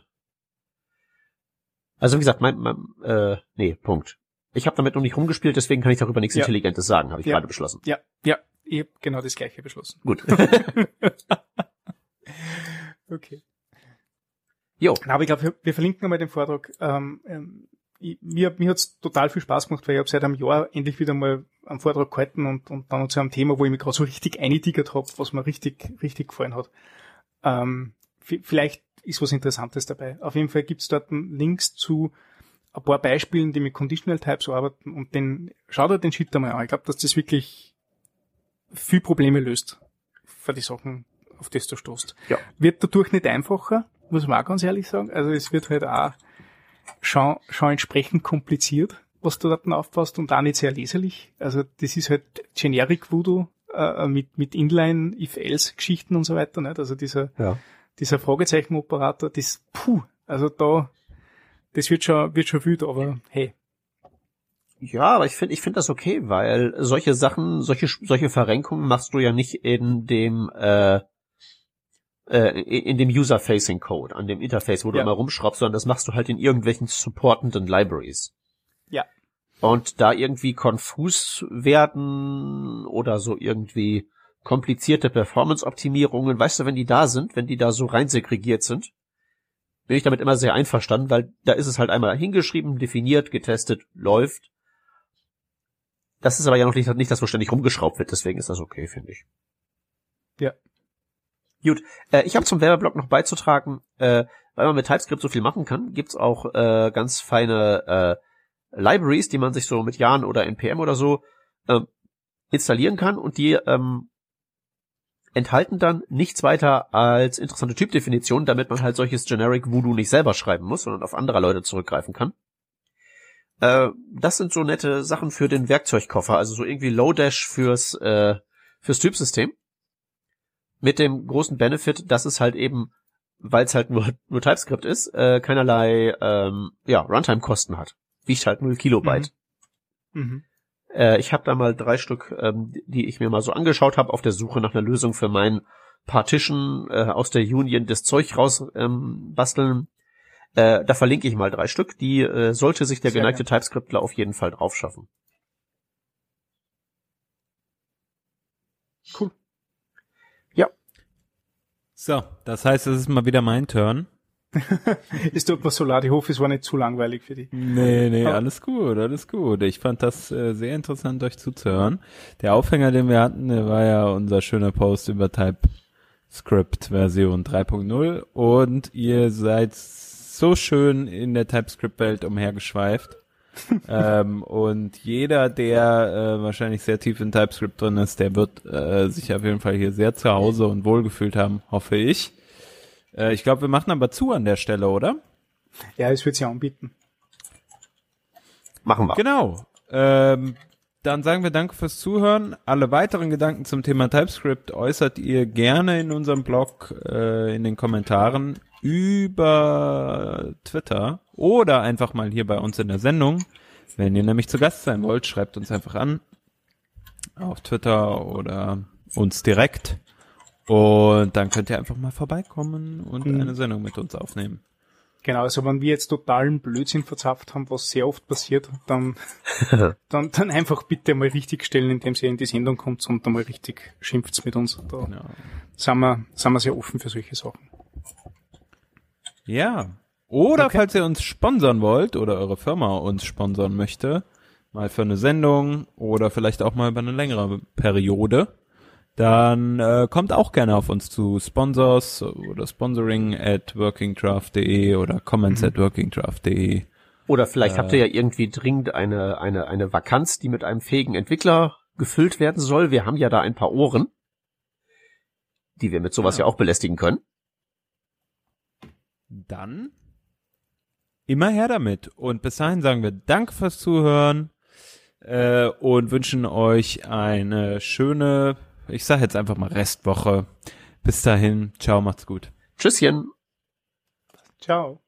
also wie gesagt, mein, mein äh, nee, Punkt. Ich habe damit noch nicht rumgespielt, deswegen kann ich darüber nichts Ja. Intelligentes sagen, habe ich Ja. gerade beschlossen. Ja, ja, ich habe genau das gleiche beschlossen. Gut. Okay. Jo. Na, aber ich glaube, wir, verlinken einmal den Vortrag. Ähm, ähm, ich, mir mir hat's total viel Spaß gemacht, weil ich habe seit einem Jahr endlich wieder mal einen Vortrag gehalten und, und dann zu einem Thema, wo ich mich gerade so richtig eingetigert habe, was mir richtig, richtig gefallen hat. Ähm, vielleicht ist was Interessantes dabei. Auf jeden Fall gibt's dort Links zu ein paar Beispielen, die mit Conditional Types arbeiten und den, schaut euch den Shit einmal an. Ich glaube, dass das wirklich viel Probleme löst für die Sachen, auf das du stoßt. Ja. Wird dadurch nicht einfacher, muss man auch ganz ehrlich sagen. Also es wird halt auch schon, schon entsprechend kompliziert, was du dort aufpasst und auch nicht sehr leserlich. Also das ist halt Generic Voodoo äh, mit, mit Inline, If-Else-Geschichten und so weiter. Nicht? Also dieser, Ja. dieser Fragezeichen-Operator, das, puh, also da, das wird schon, wird schon wild, aber hey, Ja, aber ich finde, ich finde das okay, weil solche Sachen, solche, solche Verrenkungen machst du ja nicht in dem, äh, äh, in dem User-Facing-Code, an dem Interface, wo du Ja. immer rumschraubst, sondern das machst du halt in irgendwelchen supportenden Libraries. Ja. Und da irgendwie konfus werden oder so irgendwie komplizierte Performance-Optimierungen, weißt du, wenn die da sind, wenn die da so rein segregiert sind, bin ich damit immer sehr einverstanden, weil da ist es halt einmal hingeschrieben, definiert, getestet, läuft. Das ist aber ja noch nicht, nicht das, wo ständig rumgeschraubt wird, deswegen ist das okay, finde ich. Ja. Gut, äh, ich habe zum Werbeblock noch beizutragen, äh, weil man mit TypeScript so viel machen kann, gibt's auch äh, ganz feine äh, Libraries, die man sich so mit Jan oder NPM oder so ähm, installieren kann und die ähm, enthalten dann nichts weiter als interessante Typdefinitionen, damit man halt solches Generic Voodoo nicht selber schreiben muss, sondern auf andere Leute zurückgreifen kann. Äh, das sind so nette Sachen für den Werkzeugkoffer, also so irgendwie Lodash fürs äh, fürs Typsystem. Mit dem großen Benefit, dass es halt eben, weil es halt nur, nur TypeScript ist, äh, keinerlei ähm, ja, Runtime-Kosten hat. Wiegt halt 0 Kilobyte. mhm. Äh, ich habe da mal drei Stück, ähm, die ich mir mal so angeschaut habe, auf der Suche nach einer Lösung für mein Partition äh, aus der Union das Zeug raus ähm, basteln. Äh, da verlinke ich mal drei Stück. Die äh, sollte sich der Sehr geneigte TypeScriptler auf jeden Fall drauf schaffen. cool. So, das heißt, es ist mal wieder mein Turn. Es tut mir so leid, ich hoffe, es war nicht zu langweilig für dich. Nee, nee, Ja. alles gut, alles gut. Ich fand das äh, sehr interessant, euch zuzuhören. Der Aufhänger, den wir hatten, der war ja unser schöner Post über TypeScript Version 3.0 und ihr seid so schön in der TypeScript-Welt umhergeschweift. ähm, und jeder, der äh, wahrscheinlich sehr tief in TypeScript drin ist, der wird äh, sich auf jeden Fall hier sehr zu Hause und wohlgefühlt haben, hoffe ich. Äh, ich glaube, wir machen aber zu an der Stelle, oder? Ja, es wird sich anbieten. Machen wir. Genau. Ähm, dann sagen wir Danke fürs Zuhören. Alle weiteren Gedanken zum Thema TypeScript äußert ihr gerne in unserem Blog, äh, in den Kommentaren über Twitter oder einfach mal hier bei uns in der Sendung. Wenn ihr nämlich zu Gast sein wollt, schreibt uns einfach an auf Twitter oder uns direkt. Und dann könnt ihr einfach mal vorbeikommen und Mhm. eine Sendung mit uns aufnehmen. Genau, also wenn wir jetzt totalen Blödsinn verzapft haben, was sehr oft passiert, dann, dann, dann einfach bitte mal richtig stellen, indem ihr in die Sendung kommt und dann mal richtig schimpft mit uns. Da Genau. sind wir, sind wir sehr offen für solche Sachen. Ja. Oder Okay. falls ihr uns sponsern wollt oder eure Firma uns sponsern möchte, mal für eine Sendung oder vielleicht auch mal über eine längere Periode, dann äh, kommt auch gerne auf uns zu Sponsors oder Sponsoring at workingdraft.de oder comments at workingdraft.de. Oder vielleicht habt Äh. ihr ja irgendwie dringend eine, eine, eine Vakanz, die mit einem fähigen Entwickler gefüllt werden soll. Wir haben ja da ein paar Ohren, die wir mit sowas Ja. ja auch belästigen können. Dann immer her damit. Und bis dahin sagen wir Danke fürs Zuhören äh, und wünschen euch eine schöne, ich sage jetzt einfach mal Restwoche. Bis dahin, ciao, macht's gut. Tschüsschen. Ciao.